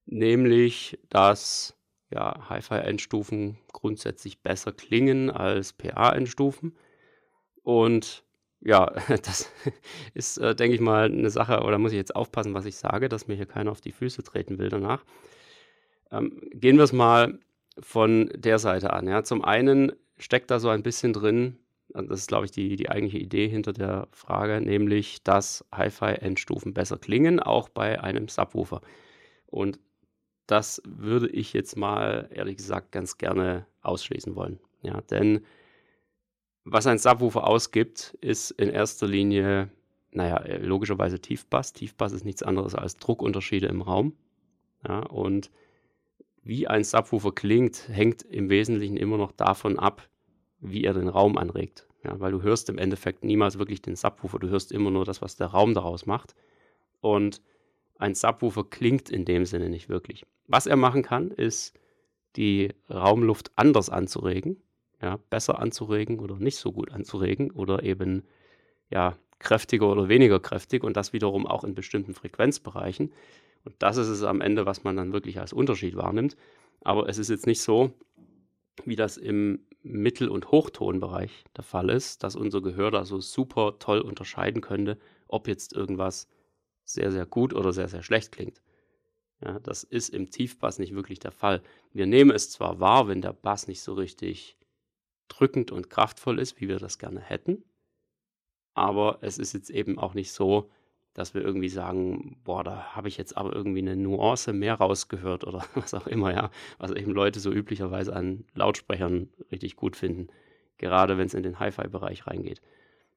Nämlich, dass ja, Hi-Fi-Endstufen grundsätzlich besser klingen als PA-Endstufen. Und ja, das ist, äh, denke ich mal, eine Sache, oder muss ich jetzt aufpassen, was ich sage, dass mir hier keiner auf die Füße treten will danach. Ähm, gehen wir es mal von der Seite an. Ja. Zum einen steckt da so ein bisschen drin, das ist, glaube ich, die, die eigentliche Idee hinter der Frage, nämlich, dass Hi-Fi-Endstufen besser klingen, auch bei einem Subwoofer. Und das würde ich jetzt mal, ehrlich gesagt, ganz gerne ausschließen wollen. Ja, denn was ein Subwoofer ausgibt, ist in erster Linie, naja, logischerweise Tiefbass. Tiefbass ist nichts anderes als Druckunterschiede im Raum. Ja, und wie ein Subwoofer klingt, hängt im Wesentlichen immer noch davon ab, wie er den Raum anregt. Ja, weil du hörst im Endeffekt niemals wirklich den Subwoofer, du hörst immer nur das, was der Raum daraus macht. Und ein Subwoofer klingt in dem Sinne nicht wirklich. Was er machen kann, ist die Raumluft anders anzuregen, ja, besser anzuregen oder nicht so gut anzuregen oder eben ja, kräftiger oder weniger kräftig und das wiederum auch in bestimmten Frequenzbereichen. Und das ist es am Ende, was man dann wirklich als Unterschied wahrnimmt. Aber es ist jetzt nicht so, wie das im Mittel- und Hochtonbereich der Fall ist, dass unser Gehör da so super toll unterscheiden könnte, ob jetzt irgendwas sehr, sehr gut oder sehr, sehr schlecht klingt. Ja, das ist im Tiefbass nicht wirklich der Fall. Wir nehmen es zwar wahr, wenn der Bass nicht so richtig drückend und kraftvoll ist, wie wir das gerne hätten, aber es ist jetzt eben auch nicht so, dass wir irgendwie sagen, boah, da habe ich jetzt aber irgendwie eine Nuance mehr rausgehört oder was auch immer, ja, was eben Leute so üblicherweise an Lautsprechern richtig gut finden, gerade wenn es in den Hi-Fi-Bereich reingeht.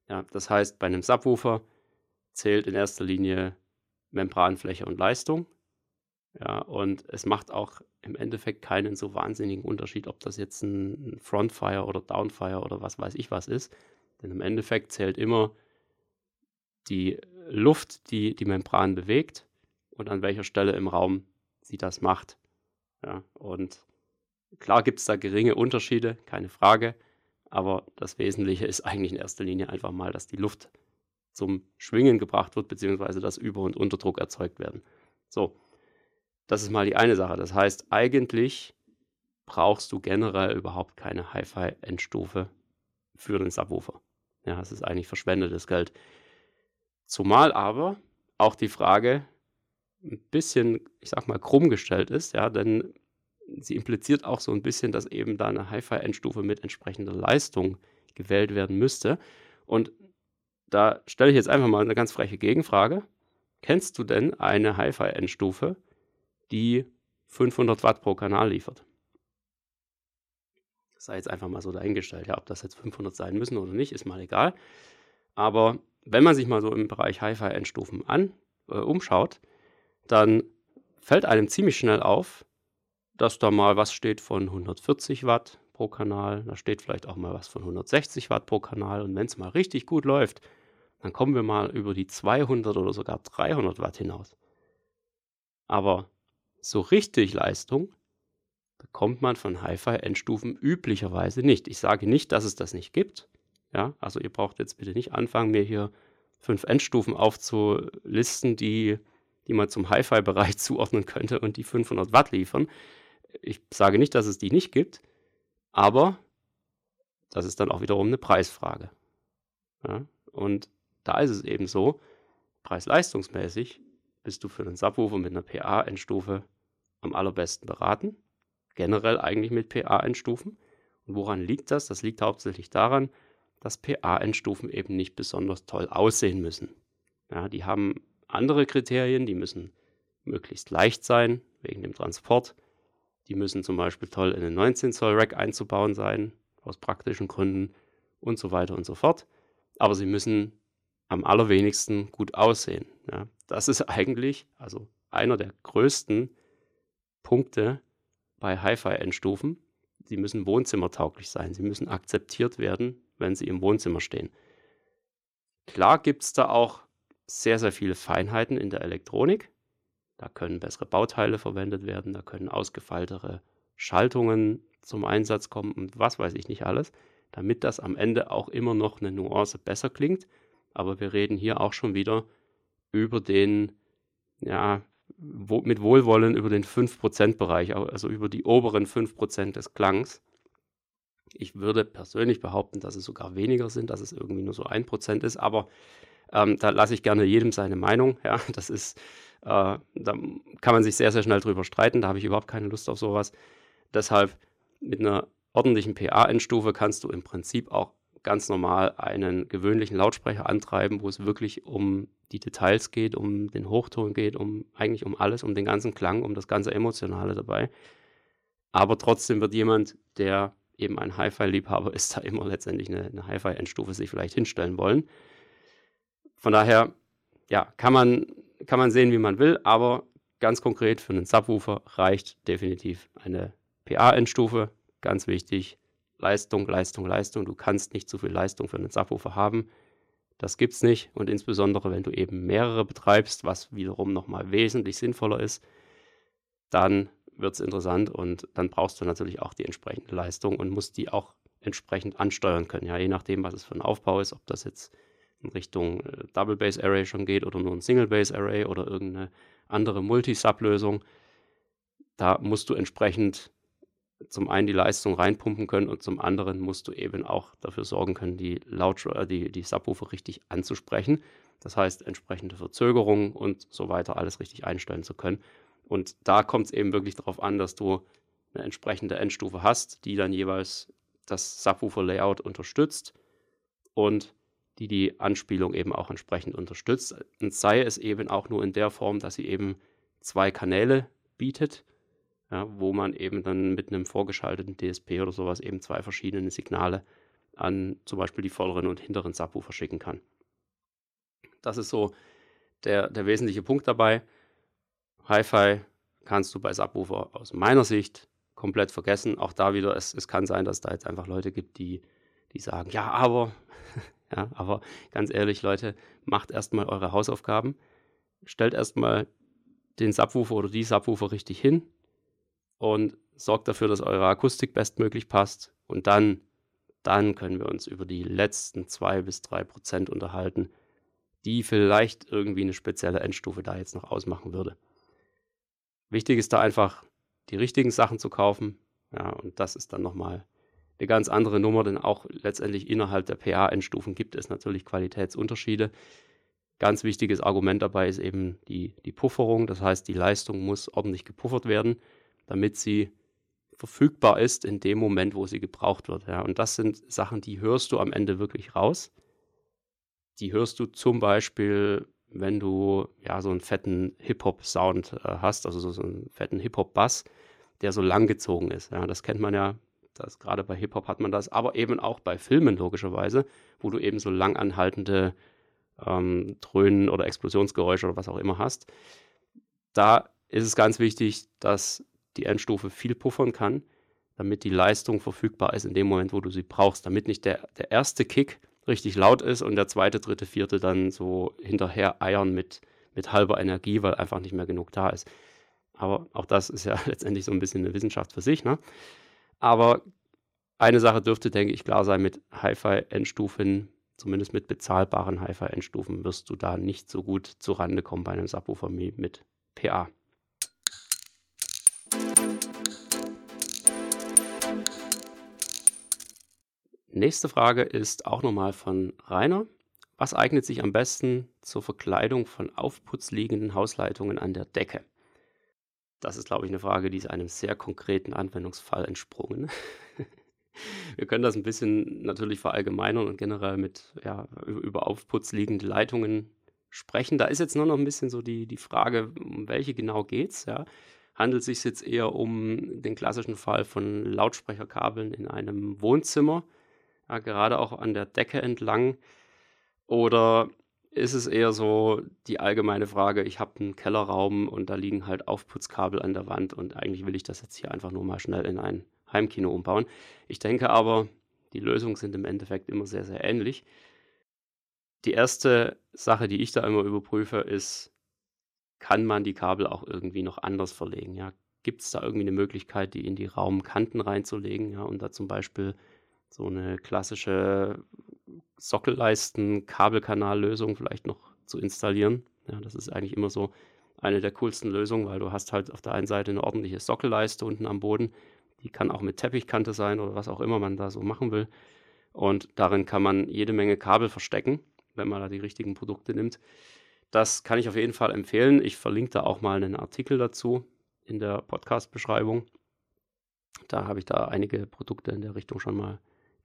Ja, das heißt, bei einem Subwoofer zählt in erster Linie Membranfläche und Leistung. Ja, und es macht auch im Endeffekt keinen so wahnsinnigen Unterschied, ob das jetzt ein Frontfire oder Downfire oder was weiß ich was ist. Denn im Endeffekt zählt immer die Luft, die die Membran bewegt und an welcher Stelle im Raum sie das macht. Ja, und klar gibt es da geringe Unterschiede, keine Frage, aber das Wesentliche ist eigentlich in erster Linie einfach mal, dass die Luft zum Schwingen gebracht wird, beziehungsweise dass Über- und Unterdruck erzeugt werden. So, das ist mal die eine Sache. Das heißt, eigentlich brauchst du generell überhaupt keine Hi-Fi-Endstufe für den Subwoofer. Ja, es ist eigentlich verschwendetes Geld. Zumal aber auch die Frage ein bisschen, ich sag mal, krumm gestellt ist, ja, denn sie impliziert auch so ein bisschen, dass eben da eine Hi-Fi-Endstufe mit entsprechender Leistung gewählt werden müsste. Und da stelle ich jetzt einfach mal eine ganz freche Gegenfrage. Kennst du denn eine Hi-Fi-Endstufe, die 500 Watt pro Kanal liefert? Das sei jetzt einfach mal so dahingestellt. Ja, ob das jetzt 500 sein müssen oder nicht, ist mal egal. Aber wenn man sich mal so im Bereich Hi-Fi-Endstufen an, äh, umschaut, dann fällt einem ziemlich schnell auf, dass da mal was steht von 140 Watt pro Kanal, da steht vielleicht auch mal was von 160 Watt pro Kanal und wenn es mal richtig gut läuft, dann kommen wir mal über die 200 oder sogar 300 Watt hinaus. Aber so richtig Leistung bekommt man von Hi-Fi-Endstufen üblicherweise nicht. Ich sage nicht, dass es das nicht gibt. Ja, also ihr braucht jetzt bitte nicht anfangen, mir hier fünf Endstufen aufzulisten, die, die man zum Hi-Fi-Bereich zuordnen könnte und die 500 Watt liefern. Ich sage nicht, dass es die nicht gibt, aber das ist dann auch wiederum eine Preisfrage. Ja, und da ist es eben so, preis-leistungsmäßig bist du für einen Subwoofer mit einer PA-Endstufe am allerbesten beraten. Generell eigentlich mit PA-Endstufen. Und woran liegt das? Das liegt hauptsächlich daran, dass PA-Endstufen eben nicht besonders toll aussehen müssen. Ja, die haben andere Kriterien, die müssen möglichst leicht sein, wegen dem Transport. Die müssen zum Beispiel toll in einen 19 Zoll Rack einzubauen sein, aus praktischen Gründen und so weiter und so fort. Aber sie müssen am allerwenigsten gut aussehen. Ja, das ist eigentlich also einer der größten Punkte bei Hi-Fi-Endstufen. Sie müssen wohnzimmertauglich sein. Sie müssen akzeptiert werden, wenn sie im Wohnzimmer stehen. Klar gibt es da auch sehr, sehr viele Feinheiten in der Elektronik. Da können bessere Bauteile verwendet werden, da können ausgefeiltere Schaltungen zum Einsatz kommen und was weiß ich nicht alles, damit das am Ende auch immer noch eine Nuance besser klingt. Aber wir reden hier auch schon wieder über den, ja, wo, mit Wohlwollen über den 5%-Bereich, also über die oberen 5% des Klangs. Ich würde persönlich behaupten, dass es sogar weniger sind, dass es irgendwie nur so 1% ist, aber ähm, da lasse ich gerne jedem seine Meinung. Ja, das ist, äh, da kann man sich sehr, sehr schnell drüber streiten, da habe ich überhaupt keine Lust auf sowas. Deshalb mit einer ordentlichen PA-Endstufe kannst du im Prinzip auch ganz normal einen gewöhnlichen Lautsprecher antreiben, wo es wirklich um die Details geht, um den Hochton geht, um eigentlich um alles, um den ganzen Klang, um das ganze Emotionale dabei. Aber trotzdem wird jemand, der eben ein Hi-Fi-Liebhaber ist, da immer letztendlich eine, eine Hi-Fi-Endstufe sich vielleicht hinstellen wollen. Von daher, ja, kann man, kann man sehen, wie man will, aber ganz konkret für einen Subwoofer reicht definitiv eine PA-Endstufe, ganz wichtig. Leistung, Leistung, Leistung. Du kannst nicht zu viel Leistung für einen Subwoofer haben. Das gibt es nicht. Und insbesondere, wenn du eben mehrere betreibst, was wiederum nochmal wesentlich sinnvoller ist, dann wird es interessant und dann brauchst du natürlich auch die entsprechende Leistung und musst die auch entsprechend ansteuern können. Ja, je nachdem, was es für ein Aufbau ist, ob das jetzt in Richtung äh, Double Base Array schon geht oder nur ein Single Base Array oder irgendeine andere Multi-Sub-Lösung. Da musst du entsprechend zum einen die Leistung reinpumpen können und zum anderen musst du eben auch dafür sorgen können, die, Laut äh, die, die Subwoofer richtig anzusprechen. Das heißt, entsprechende Verzögerungen und so weiter alles richtig einstellen zu können. Und da kommt es eben wirklich darauf an, dass du eine entsprechende Endstufe hast, die dann jeweils das Subwoofer-Layout unterstützt und die die Anspielung eben auch entsprechend unterstützt. Und sei es eben auch nur in der Form, dass sie eben zwei Kanäle bietet ja, wo man eben dann mit einem vorgeschalteten DSP oder sowas eben zwei verschiedene Signale an zum Beispiel die vorderen und hinteren Subwoofer schicken kann. Das ist so der, der wesentliche Punkt dabei. Hi-Fi kannst du bei Subwoofer aus meiner Sicht komplett vergessen. Auch da wieder, es, es kann sein, dass da jetzt einfach Leute gibt, die, die sagen, ja, aber, ja, aber ganz ehrlich, Leute, macht erstmal eure Hausaufgaben. Stellt erstmal den Subwoofer oder die Subwoofer richtig hin und sorgt dafür, dass eure Akustik bestmöglich passt. Und dann, dann können wir uns über die letzten zwei bis drei Prozent unterhalten, die vielleicht irgendwie eine spezielle Endstufe da jetzt noch ausmachen würde. Wichtig ist da einfach, die richtigen Sachen zu kaufen. Ja, und das ist dann nochmal eine ganz andere Nummer, denn auch letztendlich innerhalb der PA-Endstufen gibt es natürlich Qualitätsunterschiede. Ganz wichtiges Argument dabei ist eben die, die Pufferung. Das heißt, die Leistung muss ordentlich gepuffert werden, damit sie verfügbar ist in dem Moment, wo sie gebraucht wird. Ja, und das sind Sachen, die hörst du am Ende wirklich raus. Die hörst du zum Beispiel, wenn du ja so einen fetten Hip-Hop-Sound äh, hast, also so, so einen fetten Hip-Hop-Bass, der so langgezogen ist. Ja, das kennt man ja, das gerade bei Hip-Hop hat man das, aber eben auch bei Filmen logischerweise, wo du eben so lang anhaltende ähm, Dröhnen oder Explosionsgeräusche oder was auch immer hast. Da ist es ganz wichtig, dass die Endstufe viel puffern kann, damit die Leistung verfügbar ist in dem Moment, wo du sie brauchst, damit nicht der, der erste Kick richtig laut ist und der zweite, dritte, vierte dann so hinterher eiern mit, mit halber Energie, weil einfach nicht mehr genug da ist. Aber auch das ist ja letztendlich so ein bisschen eine Wissenschaft für sich. Ne? Aber eine Sache dürfte, denke ich, klar sein, mit Hi-Fi-Endstufen, zumindest mit bezahlbaren Hi-Fi-Endstufen, wirst du da nicht so gut zurande kommen bei einem Subwoofer mit PA. Nächste Frage ist auch nochmal von Rainer. Was eignet sich am besten zur Verkleidung von aufputzliegenden Hausleitungen an der Decke? Das ist, glaube ich, eine Frage, die ist einem sehr konkreten Anwendungsfall entsprungen. Wir können das ein bisschen natürlich verallgemeinern und generell mit ja, über aufputzliegende Leitungen sprechen. Da ist jetzt nur noch ein bisschen so die, die Frage, um welche genau geht es. Ja? Handelt es sich jetzt eher um den klassischen Fall von Lautsprecherkabeln in einem Wohnzimmer? Ja, gerade auch an der Decke entlang? Oder ist es eher so die allgemeine Frage, ich habe einen Kellerraum und da liegen halt Aufputzkabel an der Wand und eigentlich will ich das jetzt hier einfach nur mal schnell in ein Heimkino umbauen. Ich denke aber, die Lösungen sind im Endeffekt immer sehr, sehr ähnlich. Die erste Sache, die ich da immer überprüfe, ist, kann man die Kabel auch irgendwie noch anders verlegen? Ja? Gibt es da irgendwie eine Möglichkeit, die in die Raumkanten reinzulegen? Ja? Und da zum Beispiel so eine klassische Sockelleisten-Kabelkanallösung vielleicht noch zu installieren. Ja, das ist eigentlich immer so eine der coolsten Lösungen, weil du hast halt auf der einen Seite eine ordentliche Sockelleiste unten am Boden. Die kann auch mit Teppichkante sein oder was auch immer man da so machen will. Und darin kann man jede Menge Kabel verstecken, wenn man da die richtigen Produkte nimmt. Das kann ich auf jeden Fall empfehlen. Ich verlinke da auch mal einen Artikel dazu in der Podcast-Beschreibung. Da habe ich da einige Produkte in der Richtung schon mal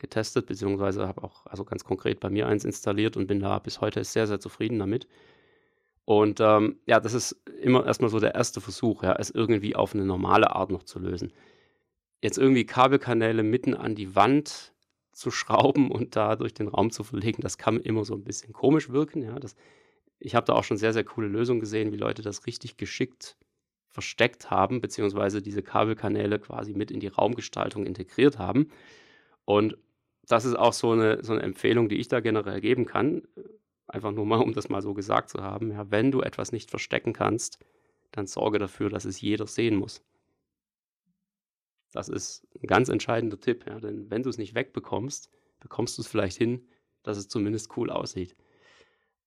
getestet, beziehungsweise habe auch also ganz konkret bei mir eins installiert und bin da bis heute sehr, sehr zufrieden damit. Und ähm, ja, das ist immer erstmal so der erste Versuch, ja, es irgendwie auf eine normale Art noch zu lösen. Jetzt irgendwie Kabelkanäle mitten an die Wand zu schrauben und da durch den Raum zu verlegen, das kann immer so ein bisschen komisch wirken. Ja, das, ich habe da auch schon sehr, sehr coole Lösungen gesehen, wie Leute das richtig geschickt versteckt haben, beziehungsweise diese Kabelkanäle quasi mit in die Raumgestaltung integriert haben. Und das ist auch so eine, so eine Empfehlung, die ich da generell geben kann. Einfach nur mal, um das mal so gesagt zu haben. Ja, wenn du etwas nicht verstecken kannst, dann sorge dafür, dass es jeder sehen muss. Das ist ein ganz entscheidender Tipp, ja, denn wenn du es nicht wegbekommst, bekommst du es vielleicht hin, dass es zumindest cool aussieht.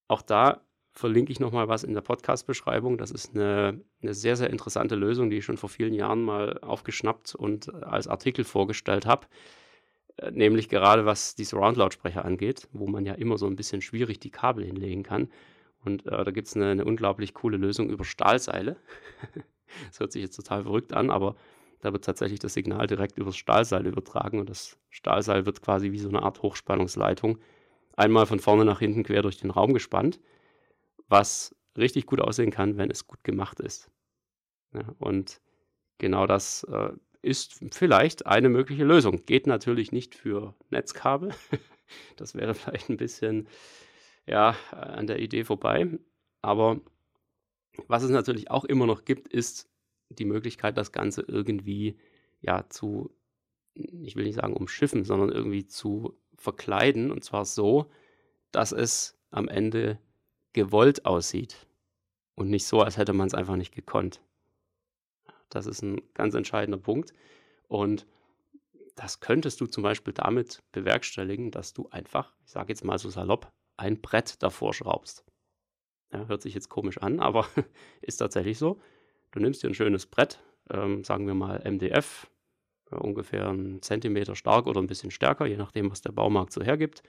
Auch da verlinke ich nochmal was in der Podcast-Beschreibung. Das ist eine, eine sehr, sehr interessante Lösung, die ich schon vor vielen Jahren mal aufgeschnappt und als Artikel vorgestellt habe. Nämlich gerade was die Surround-Lautsprecher angeht, wo man ja immer so ein bisschen schwierig die Kabel hinlegen kann. Und äh, da gibt es eine, eine, unglaublich coole Lösung über Stahlseile. das hört sich jetzt total verrückt an, aber da wird tatsächlich das Signal direkt übers Stahlseil übertragen und das Stahlseil wird quasi wie so eine Art Hochspannungsleitung einmal von vorne nach hinten quer durch den Raum gespannt, was richtig gut aussehen kann, wenn es gut gemacht ist. Ja, und genau das äh, ist vielleicht eine mögliche Lösung. Geht natürlich nicht für Netzkabel. Das wäre vielleicht ein bisschen ja, an der Idee vorbei. Aber was es natürlich auch immer noch gibt, ist die Möglichkeit, das Ganze irgendwie ja zu, ich will nicht sagen umschiffen, sondern irgendwie zu verkleiden. Und zwar so, dass es am Ende gewollt aussieht und nicht so, als hätte man es einfach nicht gekonnt. Das ist ein ganz entscheidender Punkt. Und das könntest du zum Beispiel damit bewerkstelligen, dass du einfach, ich sage jetzt mal so salopp, ein Brett davor schraubst. Ja, hört sich jetzt komisch an, aber ist tatsächlich so. Du nimmst dir ein schönes Brett, ähm, sagen wir mal MDF, äh, ungefähr einen Zentimeter stark oder ein bisschen stärker, je nachdem, was der Baumarkt so hergibt.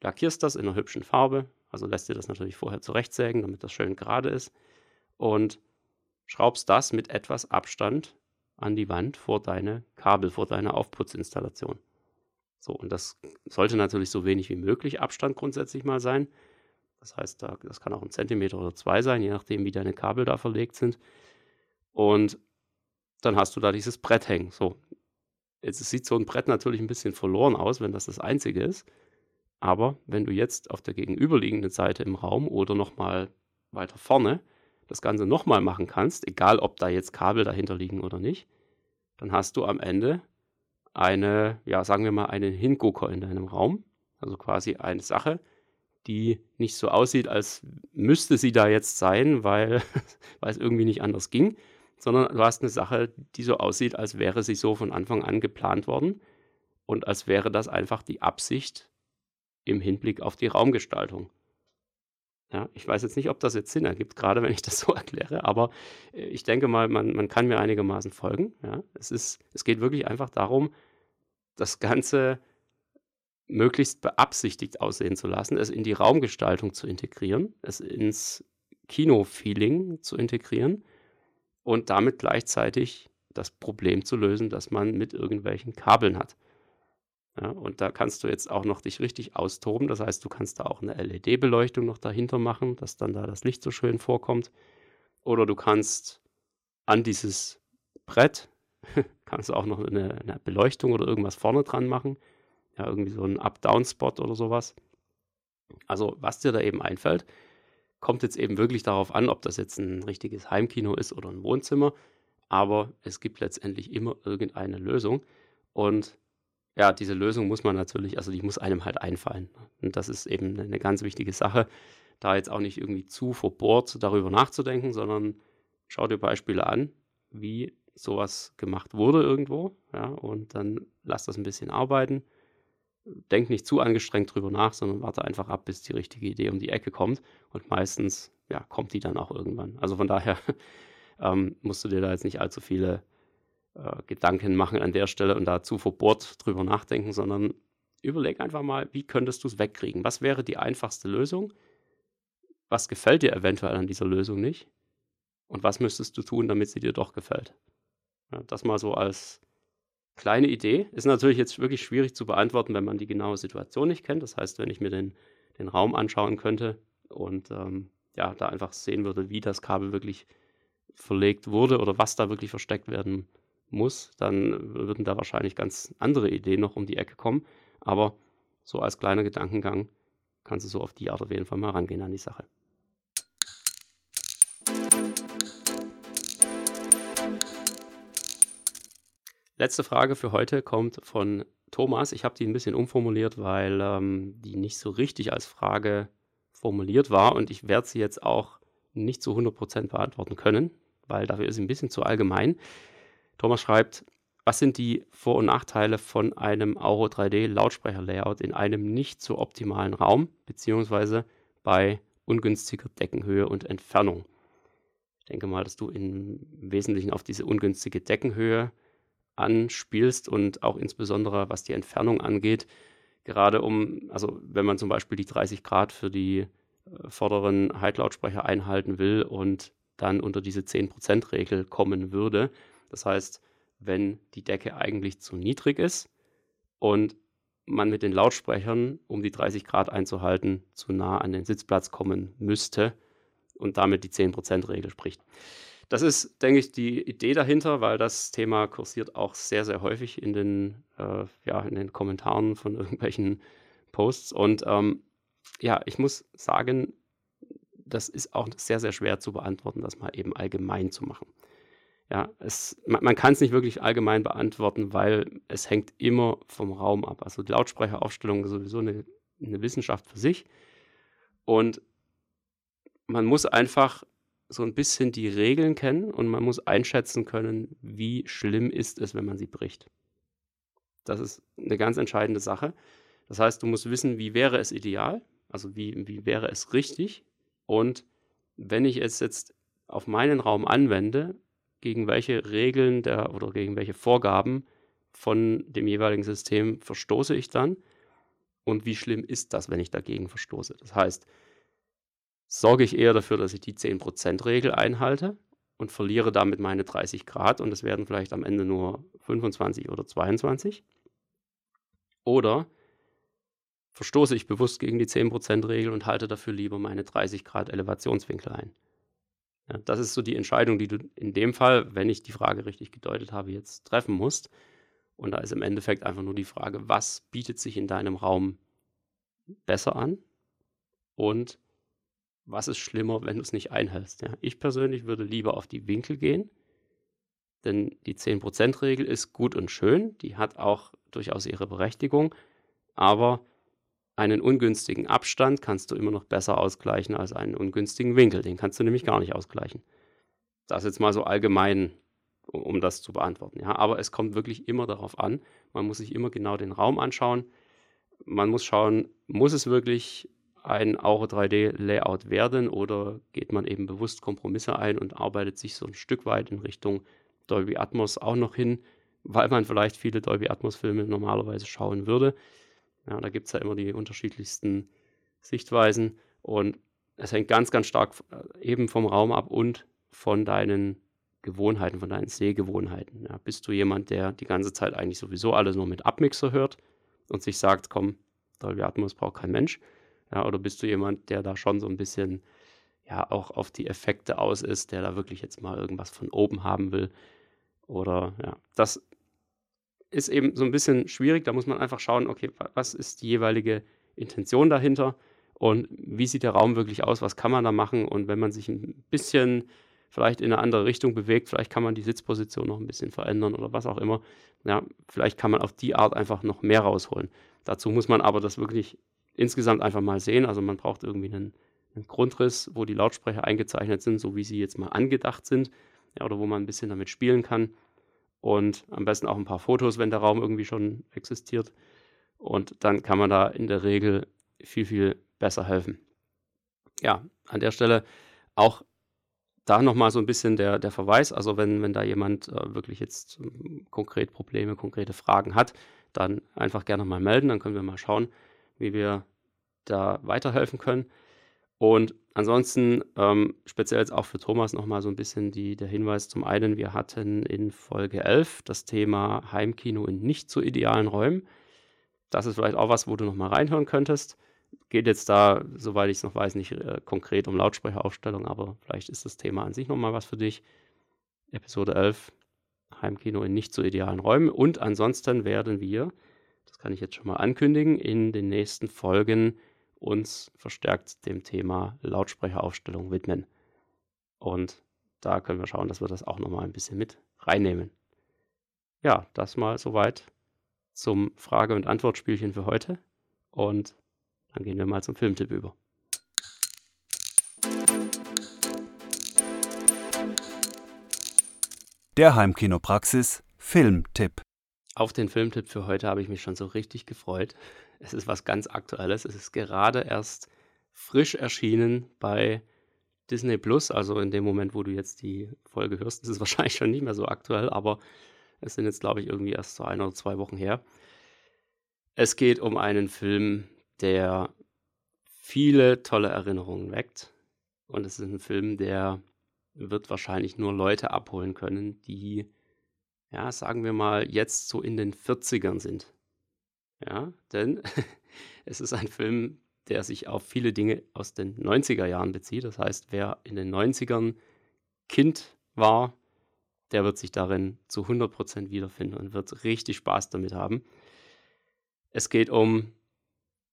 Lackierst das in einer hübschen Farbe, also lässt dir das natürlich vorher zurechtsägen, damit das schön gerade ist. Und schraubst das mit etwas Abstand an die Wand vor deine Kabel, vor deine Aufputzinstallation. So, und das sollte natürlich so wenig wie möglich Abstand grundsätzlich mal sein. Das heißt, das kann auch ein Zentimeter oder zwei sein, je nachdem, wie deine Kabel da verlegt sind. Und dann hast du da dieses Brett hängen. So, jetzt sieht so ein Brett natürlich ein bisschen verloren aus, wenn das das einzige ist. Aber wenn du jetzt auf der gegenüberliegenden Seite im Raum oder nochmal weiter vorne das Ganze nochmal machen kannst, egal ob da jetzt Kabel dahinter liegen oder nicht, dann hast du am Ende eine, ja, sagen wir mal, einen Hingucker in deinem Raum. Also quasi eine Sache, die nicht so aussieht, als müsste sie da jetzt sein, weil, weil es irgendwie nicht anders ging, sondern du hast eine Sache, die so aussieht, als wäre sie so von Anfang an geplant worden und als wäre das einfach die Absicht im Hinblick auf die Raumgestaltung. Ja, ich weiß jetzt nicht, ob das jetzt Sinn ergibt, gerade wenn ich das so erkläre, aber äh, ich denke mal, man, man kann mir einigermaßen folgen. Ja. Es, ist, es geht wirklich einfach darum, das Ganze möglichst beabsichtigt aussehen zu lassen, es in die Raumgestaltung zu integrieren, es ins Kino-Feeling zu integrieren und damit gleichzeitig das Problem zu lösen, das man mit irgendwelchen Kabeln hat. Ja, und da kannst du jetzt auch noch dich richtig austoben. Das heißt, du kannst da auch eine LED-Beleuchtung noch dahinter machen, dass dann da das Licht so schön vorkommt. Oder du kannst an dieses Brett, kannst du auch noch eine, eine Beleuchtung oder irgendwas vorne dran machen. Ja, irgendwie so ein Up-Down-Spot oder sowas. Also, was dir da eben einfällt, kommt jetzt eben wirklich darauf an, ob das jetzt ein richtiges Heimkino ist oder ein Wohnzimmer. Aber es gibt letztendlich immer irgendeine Lösung. Und ja, diese Lösung muss man natürlich, also die muss einem halt einfallen. Und das ist eben eine ganz wichtige Sache, da jetzt auch nicht irgendwie zu verbohrt darüber nachzudenken, sondern schau dir Beispiele an, wie sowas gemacht wurde irgendwo, ja, und dann lass das ein bisschen arbeiten. Denk nicht zu angestrengt drüber nach, sondern warte einfach ab, bis die richtige Idee um die Ecke kommt. Und meistens, ja, kommt die dann auch irgendwann. Also von daher ähm, musst du dir da jetzt nicht allzu viele äh, Gedanken machen an der Stelle und dazu verbohrt drüber nachdenken, sondern überleg einfach mal, wie könntest du es wegkriegen? Was wäre die einfachste Lösung? Was gefällt dir eventuell an dieser Lösung nicht? Und was müsstest du tun, damit sie dir doch gefällt? Ja, das mal so als kleine Idee. Ist natürlich jetzt wirklich schwierig zu beantworten, wenn man die genaue Situation nicht kennt. Das heißt, wenn ich mir den, den Raum anschauen könnte und ähm, ja, da einfach sehen würde, wie das Kabel wirklich verlegt wurde oder was da wirklich versteckt werden muss, dann würden da wahrscheinlich ganz andere Ideen noch um die Ecke kommen. Aber so als kleiner Gedankengang kannst du so auf die Art auf jeden Fall mal rangehen an die Sache. Letzte Frage für heute kommt von Thomas. Ich habe die ein bisschen umformuliert, weil ähm, die nicht so richtig als Frage formuliert war und ich werde sie jetzt auch nicht zu 100% beantworten können, weil dafür ist sie ein bisschen zu allgemein. Thomas schreibt, was sind die Vor- und Nachteile von einem Auro 3D Lautsprecher-Layout in einem nicht so optimalen Raum, beziehungsweise bei ungünstiger Deckenhöhe und Entfernung? Ich denke mal, dass du im Wesentlichen auf diese ungünstige Deckenhöhe anspielst und auch insbesondere was die Entfernung angeht. Gerade um, also wenn man zum Beispiel die 30 Grad für die äh, vorderen Heitlautsprecher einhalten will und dann unter diese 10%-Regel kommen würde, das heißt, wenn die Decke eigentlich zu niedrig ist und man mit den Lautsprechern, um die 30 Grad einzuhalten, zu nah an den Sitzplatz kommen müsste und damit die 10%-Regel spricht. das ist, denke ich, die Idee dahinter, weil das Thema kursiert auch sehr, sehr häufig in den, äh, ja, in den Kommentaren von irgendwelchen Posts. Und ähm, ja, ich muss sagen, das ist auch sehr, sehr schwer zu beantworten, das mal eben allgemein zu machen. Ja, es, man, man kann es nicht wirklich allgemein beantworten, weil es hängt immer vom Raum ab. Also die Lautsprecheraufstellung ist sowieso eine, eine Wissenschaft für sich. Und man muss einfach so ein bisschen die Regeln kennen und man muss einschätzen können, wie schlimm ist es, wenn man sie bricht. Das ist eine ganz entscheidende Sache. Das heißt, du musst wissen, wie wäre es ideal, also wie, wie wäre es richtig und wenn ich es jetzt auf meinen Raum anwende, gegen welche Regeln der oder gegen welche Vorgaben von dem jeweiligen System verstoße ich dann und wie schlimm ist das, wenn ich dagegen verstoße. Das heißt, sorge ich eher dafür, dass ich die 10%-Regel einhalte und verliere damit meine 30 Grad und es werden vielleicht am Ende nur 25 oder 22. Oder verstoße ich bewusst gegen die 10%-Regel und halte dafür lieber meine 30 Grad Elevationswinkel ein. Ja, das ist so die Entscheidung, die du in dem Fall, wenn ich die Frage richtig gedeutet habe, jetzt treffen musst. Und da ist im Endeffekt einfach nur die Frage, was bietet sich in deinem Raum besser an und was ist schlimmer, wenn du es nicht einhältst. Ja, ich persönlich würde lieber auf die Winkel gehen, denn die 10%-Regel ist gut und schön, die hat auch durchaus ihre Berechtigung, aber einen ungünstigen Abstand kannst du immer noch besser ausgleichen als einen ungünstigen Winkel. Den kannst du nämlich gar nicht ausgleichen. Das jetzt mal so allgemein, um das zu beantworten. Ja, aber es kommt wirklich immer darauf an. Man muss sich immer genau den Raum anschauen. Man muss schauen, muss es wirklich ein Auro 3D Layout werden oder geht man eben bewusst Kompromisse ein und arbeitet sich so ein Stück weit in Richtung Dolby Atmos auch noch hin, weil man vielleicht viele Dolby Atmos Filme normalerweise schauen würde. Ja, da gibt es ja immer die unterschiedlichsten Sichtweisen und es hängt ganz, ganz stark äh, eben vom Raum ab und von deinen Gewohnheiten, von deinen Sehgewohnheiten. Ja, bist du jemand, der die ganze Zeit eigentlich sowieso alles nur mit Abmixer hört und sich sagt, komm, Dolby Atmos braucht kein Mensch? Ja, oder bist du jemand, der da schon so ein bisschen ja auch auf die Effekte aus ist, der da wirklich jetzt mal irgendwas von oben haben will? Oder ja, das ist eben so ein bisschen schwierig. Da muss man einfach schauen, okay, was ist die jeweilige Intention dahinter und wie sieht der Raum wirklich aus, was kann man da machen und wenn man sich ein bisschen vielleicht in eine andere Richtung bewegt, vielleicht kann man die Sitzposition noch ein bisschen verändern oder was auch immer. Ja, vielleicht kann man auf die Art einfach noch mehr rausholen. Dazu muss man aber das wirklich insgesamt einfach mal sehen. Also man braucht irgendwie einen, einen Grundriss, wo die Lautsprecher eingezeichnet sind, so wie sie jetzt mal angedacht sind, ja, oder wo man ein bisschen damit spielen kann und am besten auch ein paar Fotos, wenn der Raum irgendwie schon existiert. Und dann kann man da in der Regel viel, viel besser helfen. Ja, an der Stelle auch da nochmal so ein bisschen der, der Verweis. Also wenn, wenn da jemand äh, wirklich jetzt äh, konkret Probleme, konkrete Fragen hat, dann einfach gerne mal melden. Dann können wir mal schauen, wie wir da weiterhelfen können. Und ansonsten, ähm, speziell jetzt auch für Thomas nochmal so ein bisschen die, der Hinweis zum einen, wir hatten in Folge 11 das Thema Heimkino in nicht so idealen Räumen. Das ist vielleicht auch was, wo du nochmal reinhören könntest. Geht jetzt da, soweit ich es noch weiß, nicht äh, konkret um Lautsprecheraufstellung, aber vielleicht ist das Thema an sich nochmal was für dich. Episode 11, Heimkino in nicht so idealen Räumen. Und ansonsten werden wir, das kann ich jetzt schon mal ankündigen, in den nächsten Folgen uns verstärkt dem Thema Lautsprecheraufstellung widmen. Und da können wir schauen, dass wir das auch nochmal ein bisschen mit reinnehmen. Ja, das mal soweit zum Frage- und Antwortspielchen für heute. Und dann gehen wir mal zum Filmtipp über. Der Heimkinopraxis Filmtipp. Auf den Filmtipp für heute habe ich mich schon so richtig gefreut. Es ist was ganz Aktuelles. Es ist gerade erst frisch erschienen bei Disney Plus. Also in dem Moment, wo du jetzt die Folge hörst, ist es wahrscheinlich schon nicht mehr so aktuell, aber es sind jetzt, glaube ich, irgendwie erst so ein oder zwei Wochen her. Es geht um einen Film, der viele tolle Erinnerungen weckt. Und es ist ein Film, der wird wahrscheinlich nur Leute abholen können, die ja, sagen wir mal, jetzt so in den 40ern sind. Ja, denn es ist ein Film, der sich auf viele Dinge aus den 90er Jahren bezieht. Das heißt, wer in den 90ern Kind war, der wird sich darin zu 100% wiederfinden und wird richtig Spaß damit haben. Es geht um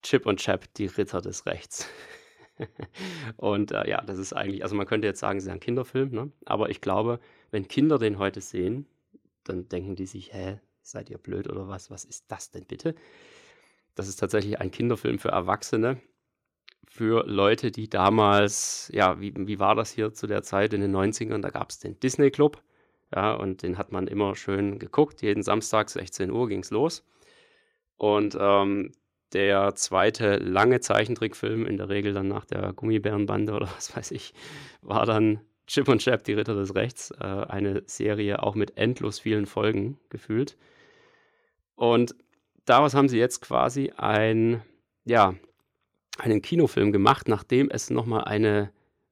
Chip und Chap, die Ritter des Rechts. und äh, ja, das ist eigentlich, also man könnte jetzt sagen, es ist ein Kinderfilm, ne? aber ich glaube, wenn Kinder den heute sehen, dann denken die sich, hä, seid ihr blöd oder was? Was ist das denn bitte? Das ist tatsächlich ein Kinderfilm für Erwachsene, für Leute, die damals, ja, wie, wie war das hier zu der Zeit in den 90ern? Da gab es den Disney Club, ja, und den hat man immer schön geguckt. Jeden Samstag, 16 Uhr, ging es los. Und ähm, der zweite lange Zeichentrickfilm, in der Regel dann nach der Gummibärenbande oder was weiß ich, war dann Chip und Chap, die Ritter des Rechts. Äh, eine Serie auch mit endlos vielen Folgen gefühlt. Und daraus haben sie jetzt quasi ein, ja, einen Kinofilm gemacht, nachdem es nochmal eine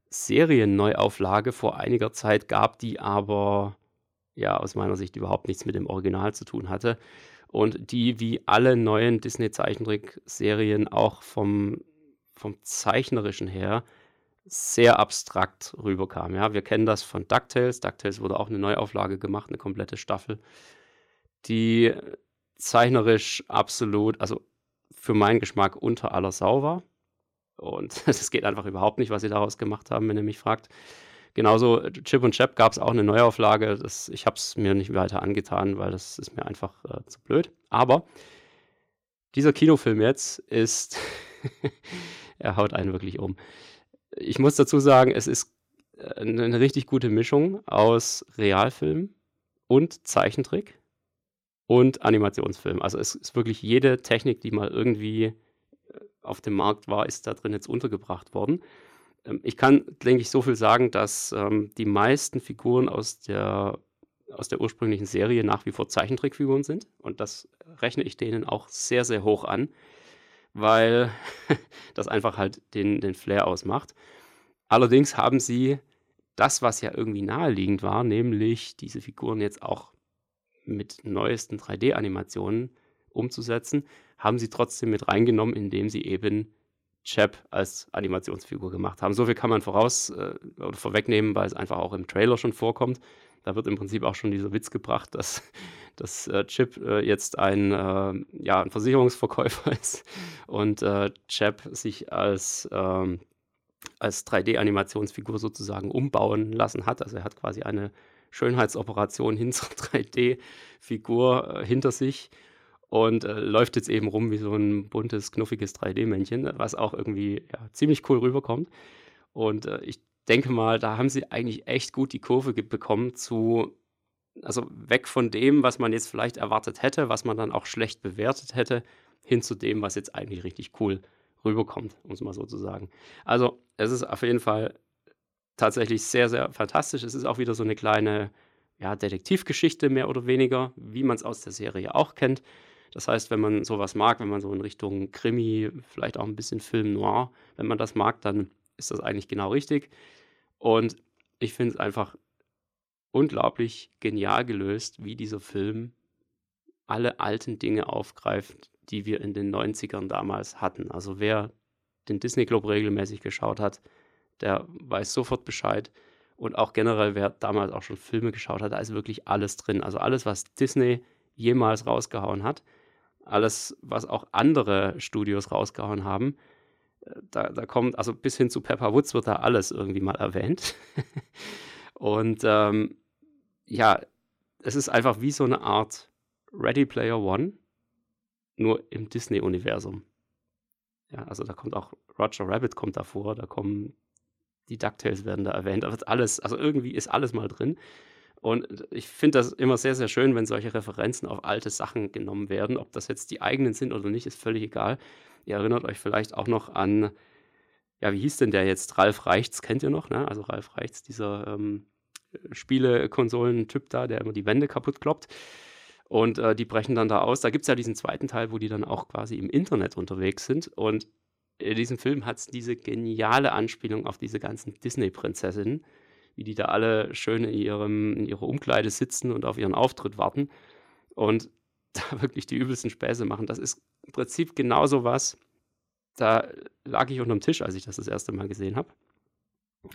Serienneuauflage vor einiger Zeit gab, die aber ja aus meiner Sicht überhaupt nichts mit dem Original zu tun hatte und die wie alle neuen Disney-Zeichentrickserien auch vom, vom Zeichnerischen her sehr abstrakt rüberkam. Ja, wir kennen das von DuckTales. DuckTales wurde auch eine Neuauflage gemacht, eine komplette Staffel, die zeichnerisch absolut, also für meinen Geschmack unter aller Sau war. Und das geht einfach überhaupt nicht, was sie daraus gemacht haben, wenn ihr mich fragt. Genauso äh, Chip und Chap gab es auch eine Neuauflage. Das, ich habe es mir nicht weiter angetan, weil das ist mir einfach äh, zu blöd. Aber dieser Kinofilm jetzt ist, er haut einen wirklich um. Ich muss dazu sagen, es ist äh, eine richtig gute Mischung aus Realfilm und Zeichentrick und Animationsfilm. Also es ist wirklich jede Technik, die mal irgendwie äh, auf dem Markt war, ist da drin jetzt untergebracht worden. Ähm, ich kann, denke ich, so viel sagen, dass ähm, die meisten Figuren aus der, aus der ursprünglichen Serie nach wie vor Zeichentrickfiguren sind. Und das rechne ich denen auch sehr, sehr hoch an, weil das einfach halt den, den Flair ausmacht. Allerdings haben sie das, was ja irgendwie naheliegend war, nämlich diese Figuren jetzt auch mit neuesten 3D-Animationen umzusetzen, haben sie trotzdem mit reingenommen, indem sie eben Chap als Animationsfigur gemacht haben. So viel kann man voraus äh, oder vorwegnehmen, weil es einfach auch im Trailer schon vorkommt. Da wird im Prinzip auch schon dieser Witz gebracht, dass, dass äh, Chip äh, jetzt ein, äh, ja, ein Versicherungsverkäufer ist und äh, Chap sich als, ähm, als 3D-Animationsfigur sozusagen umbauen lassen hat. Also er hat quasi eine Schönheitsoperation hin zur 3D-Figur äh, hinter sich und äh, läuft jetzt eben rum wie so ein buntes, knuffiges 3D-Männchen, was auch irgendwie ja, ziemlich cool rüberkommt. Und äh, ich denke mal, da haben sie eigentlich echt gut die Kurve bekommen zu, also weg von dem, was man jetzt vielleicht erwartet hätte, was man dann auch schlecht bewertet hätte, hin zu dem, was jetzt eigentlich richtig cool rüberkommt, um es mal so zu sagen. Also es ist auf jeden Fall tatsächlich sehr, sehr fantastisch. Es ist auch wieder so eine kleine ja, Detektivgeschichte mehr oder weniger, wie man es aus der Serie auch kennt. Das heißt, wenn man sowas mag, wenn man so in Richtung Krimi, vielleicht auch ein bisschen Film noir, wenn man das mag, dann ist das eigentlich genau richtig. Und ich finde es einfach unglaublich genial gelöst, wie dieser Film alle alten Dinge aufgreift, die wir in den 90ern damals hatten. Also wer den Disney Club regelmäßig geschaut hat, der weiß sofort Bescheid. Und auch generell, wer damals auch schon Filme geschaut hat, da ist wirklich alles drin. Also alles, was Disney jemals rausgehauen hat alles, was auch andere Studios rausgehauen haben. Äh, da, da kommt, also bis hin zu Pepper Woods wird da alles irgendwie mal erwähnt. Und ähm, ja, es ist einfach wie so eine Art Ready Player One, nur im Disney-Universum. Ja, also da kommt auch Roger Rabbit kommt davor, da kommen die DuckTales werden da erwähnt, wird alles, also irgendwie ist alles mal drin. Und ich finde das immer sehr, sehr schön, wenn solche Referenzen auf alte Sachen genommen werden. Ob das jetzt die eigenen sind oder nicht, ist völlig egal. Ihr erinnert euch vielleicht auch noch an, ja, wie hieß denn der jetzt? Ralf Reichts, kennt ihr noch, ne? Also Ralf Reichts, dieser ähm, Spielekonsolen-Typ da, der immer die Wände kaputt kloppt. Und äh, die brechen dann da aus. Da gibt es ja diesen zweiten Teil, wo die dann auch quasi im Internet unterwegs sind. Und in diesem Film hat es diese geniale Anspielung auf diese ganzen Disney-Prinzessinnen wie die da alle schön in, ihrem, in ihrer Umkleide sitzen und auf ihren Auftritt warten und da wirklich die übelsten Späße machen. Das ist im Prinzip genauso was. Da lag ich unterm Tisch, als ich das das erste Mal gesehen habe.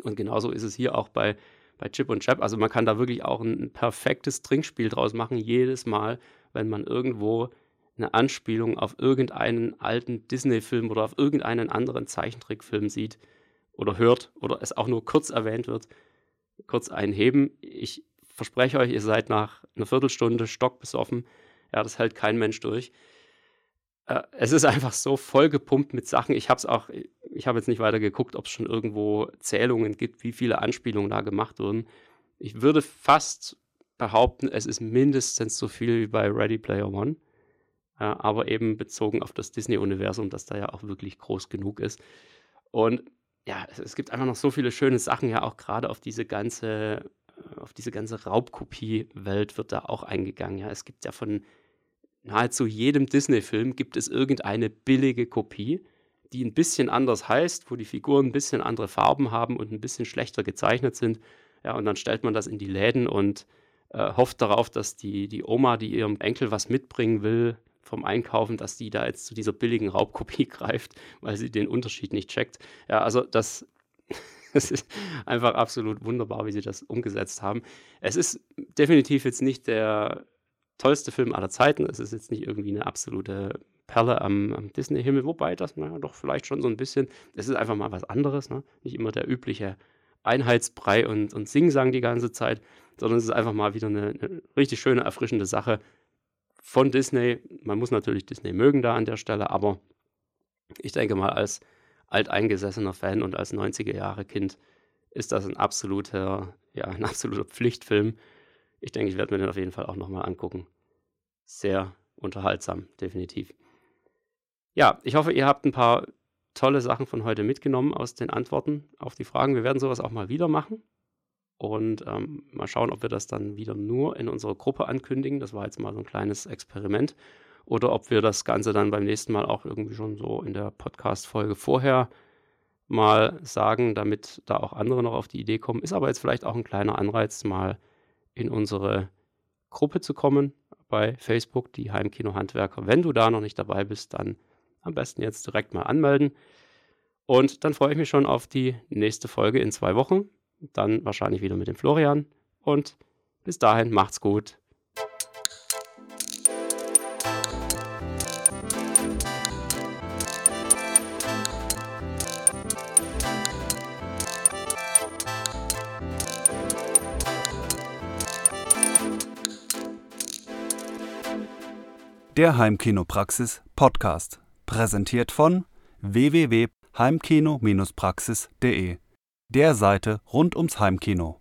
Und genauso ist es hier auch bei, bei Chip und Chap. Also man kann da wirklich auch ein, ein perfektes Trinkspiel draus machen, jedes Mal, wenn man irgendwo eine Anspielung auf irgendeinen alten Disney-Film oder auf irgendeinen anderen Zeichentrickfilm sieht oder hört oder es auch nur kurz erwähnt wird, kurz einheben. Ich verspreche euch, ihr seid nach einer Viertelstunde stockbesoffen. Ja, das hält kein Mensch durch. Äh, es ist einfach so vollgepumpt mit Sachen. Ich habe es auch, ich habe jetzt nicht weiter geguckt, ob es schon irgendwo Zählungen gibt, wie viele Anspielungen da gemacht wurden. Ich würde fast behaupten, es ist mindestens so viel wie bei Ready Player One. Aber eben bezogen auf das Disney-Universum, das da ja auch wirklich groß genug ist. Und ja, es, gibt einfach noch so viele schöne Sachen, ja, auch gerade auf diese ganze, auf diese ganze Raubkopie-Welt wird da auch eingegangen. Ja, es gibt ja von nahezu jedem Disney-Film gibt es irgendeine billige Kopie, die ein bisschen anders heißt, wo die Figuren ein bisschen andere Farben haben und ein bisschen schlechter gezeichnet sind. Ja, und dann stellt man das in die Läden und äh, hofft darauf, dass die, die Oma, die ihrem Enkel was mitbringen will vom Einkaufen, dass die da jetzt zu dieser billigen Raubkopie greift, weil sie den Unterschied nicht checkt. Ja, also das, es ist einfach absolut wunderbar, wie sie das umgesetzt haben. Es ist definitiv jetzt nicht der tollste Film aller Zeiten. Es ist jetzt nicht irgendwie eine absolute Perle am, am Disney-Himmel, wobei das, naja, doch vielleicht schon so ein bisschen, es ist einfach mal was anderes, ne? Nicht immer der übliche Einheitsbrei und, und Singsang die ganze Zeit, sondern es ist einfach mal wieder eine, eine richtig schöne, erfrischende Sache von Disney. Man muss natürlich Disney mögen da an der Stelle, aber ich denke mal, als alteingesessener Fan und als 90er-Jahre-Kind ist das ein absoluter, ja, ein absoluter Pflichtfilm ich denke, ich werde mir den auf jeden Fall auch nochmal angucken. Sehr unterhaltsam, definitiv. Ja, ich hoffe, ihr habt ein paar tolle Sachen von heute mitgenommen aus den Antworten auf die Fragen. Wir werden sowas auch mal wieder machen und ähm, mal schauen, ob wir das dann wieder nur in unserer Gruppe ankündigen. Das war jetzt mal so ein kleines Experiment. Oder ob wir das Ganze dann beim nächsten Mal auch irgendwie schon so in der Podcast-Folge vorher mal sagen, damit da auch andere noch auf die Idee kommen. Ist aber jetzt vielleicht auch ein kleiner Anreiz, mal in unsere Gruppe zu kommen bei Facebook, die Heimkino-Handwerker. Wenn du da noch nicht dabei bist, dann am besten jetzt direkt mal anmelden. Und dann freue ich mich schon auf die nächste Folge in zwei Wochen. Dann wahrscheinlich wieder mit dem Florian. Und bis dahin macht's gut. Der Heimkinopraxis Podcast, präsentiert von www.heimkino-praxis.de, der Seite rund ums Heimkino.